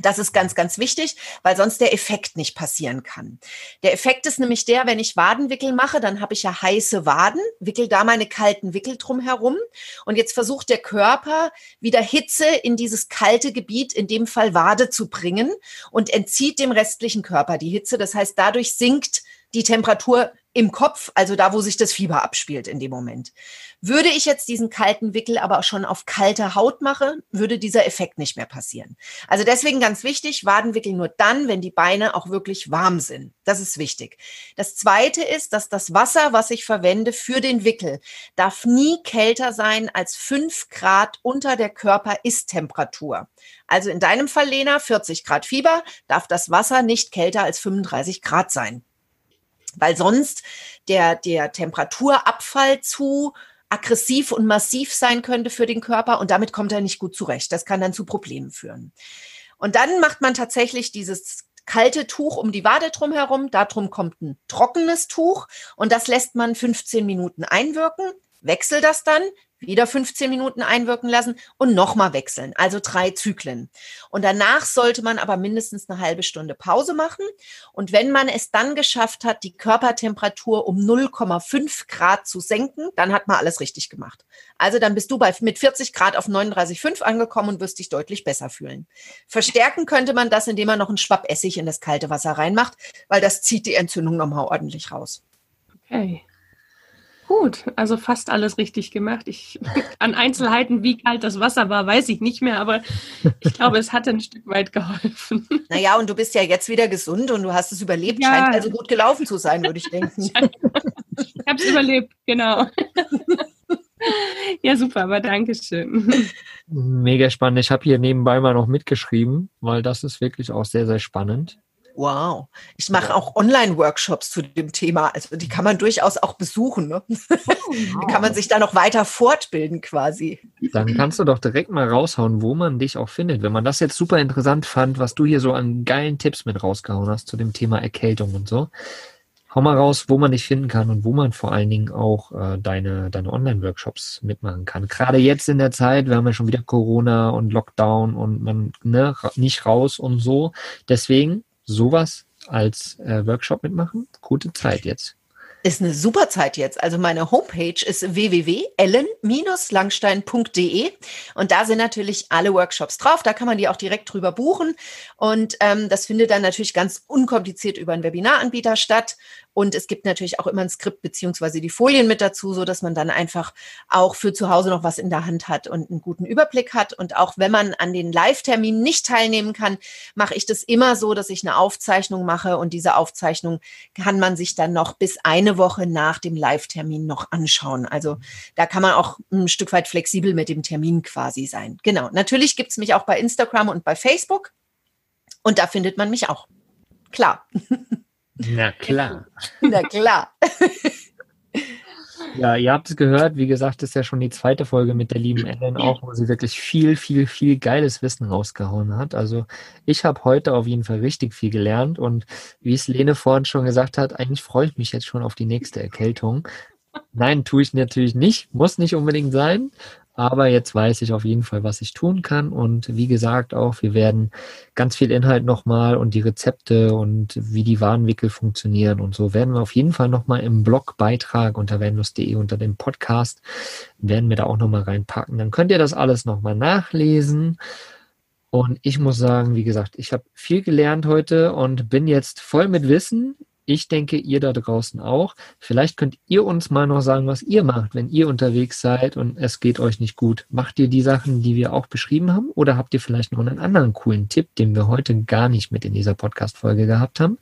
S5: Das ist ganz, ganz wichtig, weil sonst der Effekt nicht passieren kann. Der Effekt ist nämlich der, wenn ich Wadenwickel mache, dann habe ich ja heiße Waden, wickel da meine kalten Wickel drum herum und jetzt versucht der Körper wieder Hitze in dieses kalte Gebiet, in dem Fall Wade zu bringen und entzieht dem restlichen Körper die Hitze. Das heißt, dadurch sinkt die Temperatur im Kopf, also da, wo sich das Fieber abspielt in dem Moment. Würde ich jetzt diesen kalten Wickel aber auch schon auf kalte Haut mache, würde dieser Effekt nicht mehr passieren. Also deswegen ganz wichtig, Wadenwickel nur dann, wenn die Beine auch wirklich warm sind. Das ist wichtig. Das zweite ist, dass das Wasser, was ich verwende für den Wickel, darf nie kälter sein als fünf Grad unter der Körper-Ist-Temperatur. Also in deinem Fall, Lena, 40 Grad Fieber, darf das Wasser nicht kälter als 35 Grad sein weil sonst der, der Temperaturabfall zu aggressiv und massiv sein könnte für den Körper und damit kommt er nicht gut zurecht. Das kann dann zu Problemen führen. Und dann macht man tatsächlich dieses kalte Tuch um die Wade drum herum. Darum kommt ein trockenes Tuch und das lässt man 15 Minuten einwirken. Wechsel das dann, wieder 15 Minuten einwirken lassen und nochmal wechseln, also drei Zyklen. Und danach sollte man aber mindestens eine halbe Stunde Pause machen. Und wenn man es dann geschafft hat, die Körpertemperatur um 0,5 Grad zu senken, dann hat man alles richtig gemacht. Also dann bist du bei, mit 40 Grad auf 39,5 angekommen und wirst dich deutlich besser fühlen. Verstärken könnte man das, indem man noch einen Schwapp Essig in das kalte Wasser reinmacht, weil das zieht die Entzündung nochmal ordentlich raus.
S4: Okay. Gut, also fast alles richtig gemacht. Ich, an Einzelheiten, wie kalt das Wasser war, weiß ich nicht mehr, aber ich glaube, es hat ein Stück weit geholfen.
S5: Naja, und du bist ja jetzt wieder gesund und du hast es überlebt. Ja. Scheint also gut gelaufen zu sein, würde ich [LAUGHS] denken. ich
S4: habe es überlebt, genau. Ja, super, aber danke schön.
S3: Mega spannend. Ich habe hier nebenbei mal noch mitgeschrieben, weil das ist wirklich auch sehr, sehr spannend.
S5: Wow. Ich mache auch Online-Workshops zu dem Thema. Also die kann man durchaus auch besuchen. Ne? Oh, [LAUGHS] kann man sich da noch weiter fortbilden quasi.
S3: Dann kannst du doch direkt mal raushauen, wo man dich auch findet. Wenn man das jetzt super interessant fand, was du hier so an geilen Tipps mit rausgehauen hast zu dem Thema Erkältung und so. Hau mal raus, wo man dich finden kann und wo man vor allen Dingen auch äh, deine, deine Online-Workshops mitmachen kann. Gerade jetzt in der Zeit, wir haben ja schon wieder Corona und Lockdown und man ne, nicht raus und so. Deswegen sowas als äh, Workshop mitmachen? Gute Zeit jetzt.
S5: Ist eine super Zeit jetzt. Also meine Homepage ist www.ellen-langstein.de und da sind natürlich alle Workshops drauf. Da kann man die auch direkt drüber buchen und ähm, das findet dann natürlich ganz unkompliziert über einen Webinaranbieter statt und es gibt natürlich auch immer ein Skript beziehungsweise die Folien mit dazu, so dass man dann einfach auch für zu Hause noch was in der Hand hat und einen guten Überblick hat. Und auch wenn man an den Live-Terminen nicht teilnehmen kann, mache ich das immer so, dass ich eine Aufzeichnung mache und diese Aufzeichnung kann man sich dann noch bis eine Woche nach dem Live-Termin noch anschauen. Also da kann man auch ein Stück weit flexibel mit dem Termin quasi sein. Genau. Natürlich gibt es mich auch bei Instagram und bei Facebook. Und da findet man mich auch. Klar. [LAUGHS]
S3: Na klar. [LAUGHS]
S5: Na klar. [LAUGHS]
S3: Ja, ihr habt es gehört, wie gesagt, ist ja schon die zweite Folge mit der lieben Ellen auch, wo sie wirklich viel, viel, viel geiles Wissen rausgehauen hat. Also ich habe heute auf jeden Fall richtig viel gelernt und wie es Lene vorhin schon gesagt hat, eigentlich freue ich mich jetzt schon auf die nächste Erkältung. Nein, tue ich natürlich nicht, muss nicht unbedingt sein, aber jetzt weiß ich auf jeden Fall, was ich tun kann. Und wie gesagt, auch wir werden ganz viel Inhalt nochmal und die Rezepte und wie die Warenwickel funktionieren und so werden wir auf jeden Fall nochmal im Blogbeitrag unter venus.de unter dem Podcast werden wir da auch nochmal reinpacken. Dann könnt ihr das alles nochmal nachlesen. Und ich muss sagen, wie gesagt, ich habe viel gelernt heute und bin jetzt voll mit Wissen. Ich denke, ihr da draußen auch. Vielleicht könnt ihr uns mal noch sagen, was ihr macht, wenn ihr unterwegs seid und es geht euch nicht gut. Macht ihr die Sachen, die wir auch beschrieben haben? Oder habt ihr vielleicht noch einen anderen coolen Tipp, den wir heute gar nicht mit in dieser Podcast-Folge gehabt haben?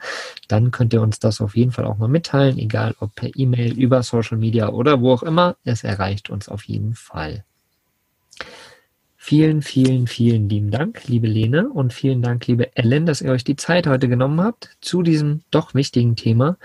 S3: Dann könnt ihr uns das auf jeden Fall auch mal mitteilen, egal ob per E-Mail, über Social Media oder wo auch immer. Es erreicht uns auf jeden Fall. Vielen, vielen, vielen lieben Dank, liebe Lene, und vielen Dank, liebe Ellen, dass ihr euch die Zeit heute genommen habt zu diesem doch wichtigen Thema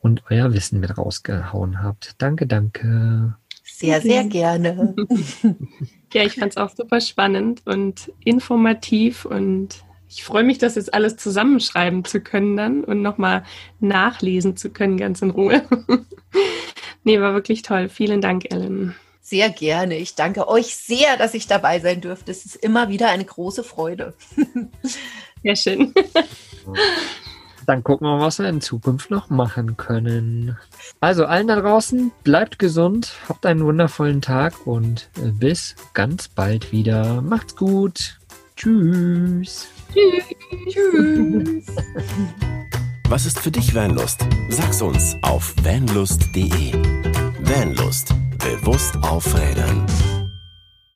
S3: und euer Wissen mit rausgehauen habt. Danke, danke.
S5: Sehr, sehr gerne. [LAUGHS]
S4: ja, ich fand es auch super spannend und informativ und ich freue mich, das jetzt alles zusammenschreiben zu können dann und nochmal nachlesen zu können, ganz in Ruhe. [LAUGHS] nee, war wirklich toll. Vielen Dank, Ellen.
S5: Sehr gerne. Ich danke euch sehr, dass ich dabei sein dürfte. Es ist immer wieder eine große Freude. [LAUGHS]
S4: Sehr schön. [LAUGHS]
S3: Dann gucken wir, was wir in Zukunft noch machen können. Also allen da draußen, bleibt gesund, habt einen wundervollen Tag und äh, bis ganz bald wieder. Macht's gut. Tschüss.
S2: Tschüss. [LAUGHS] Was ist für dich Vanlust? Sag's uns auf vanlust.de. Vanlust Bewusst aufrädern.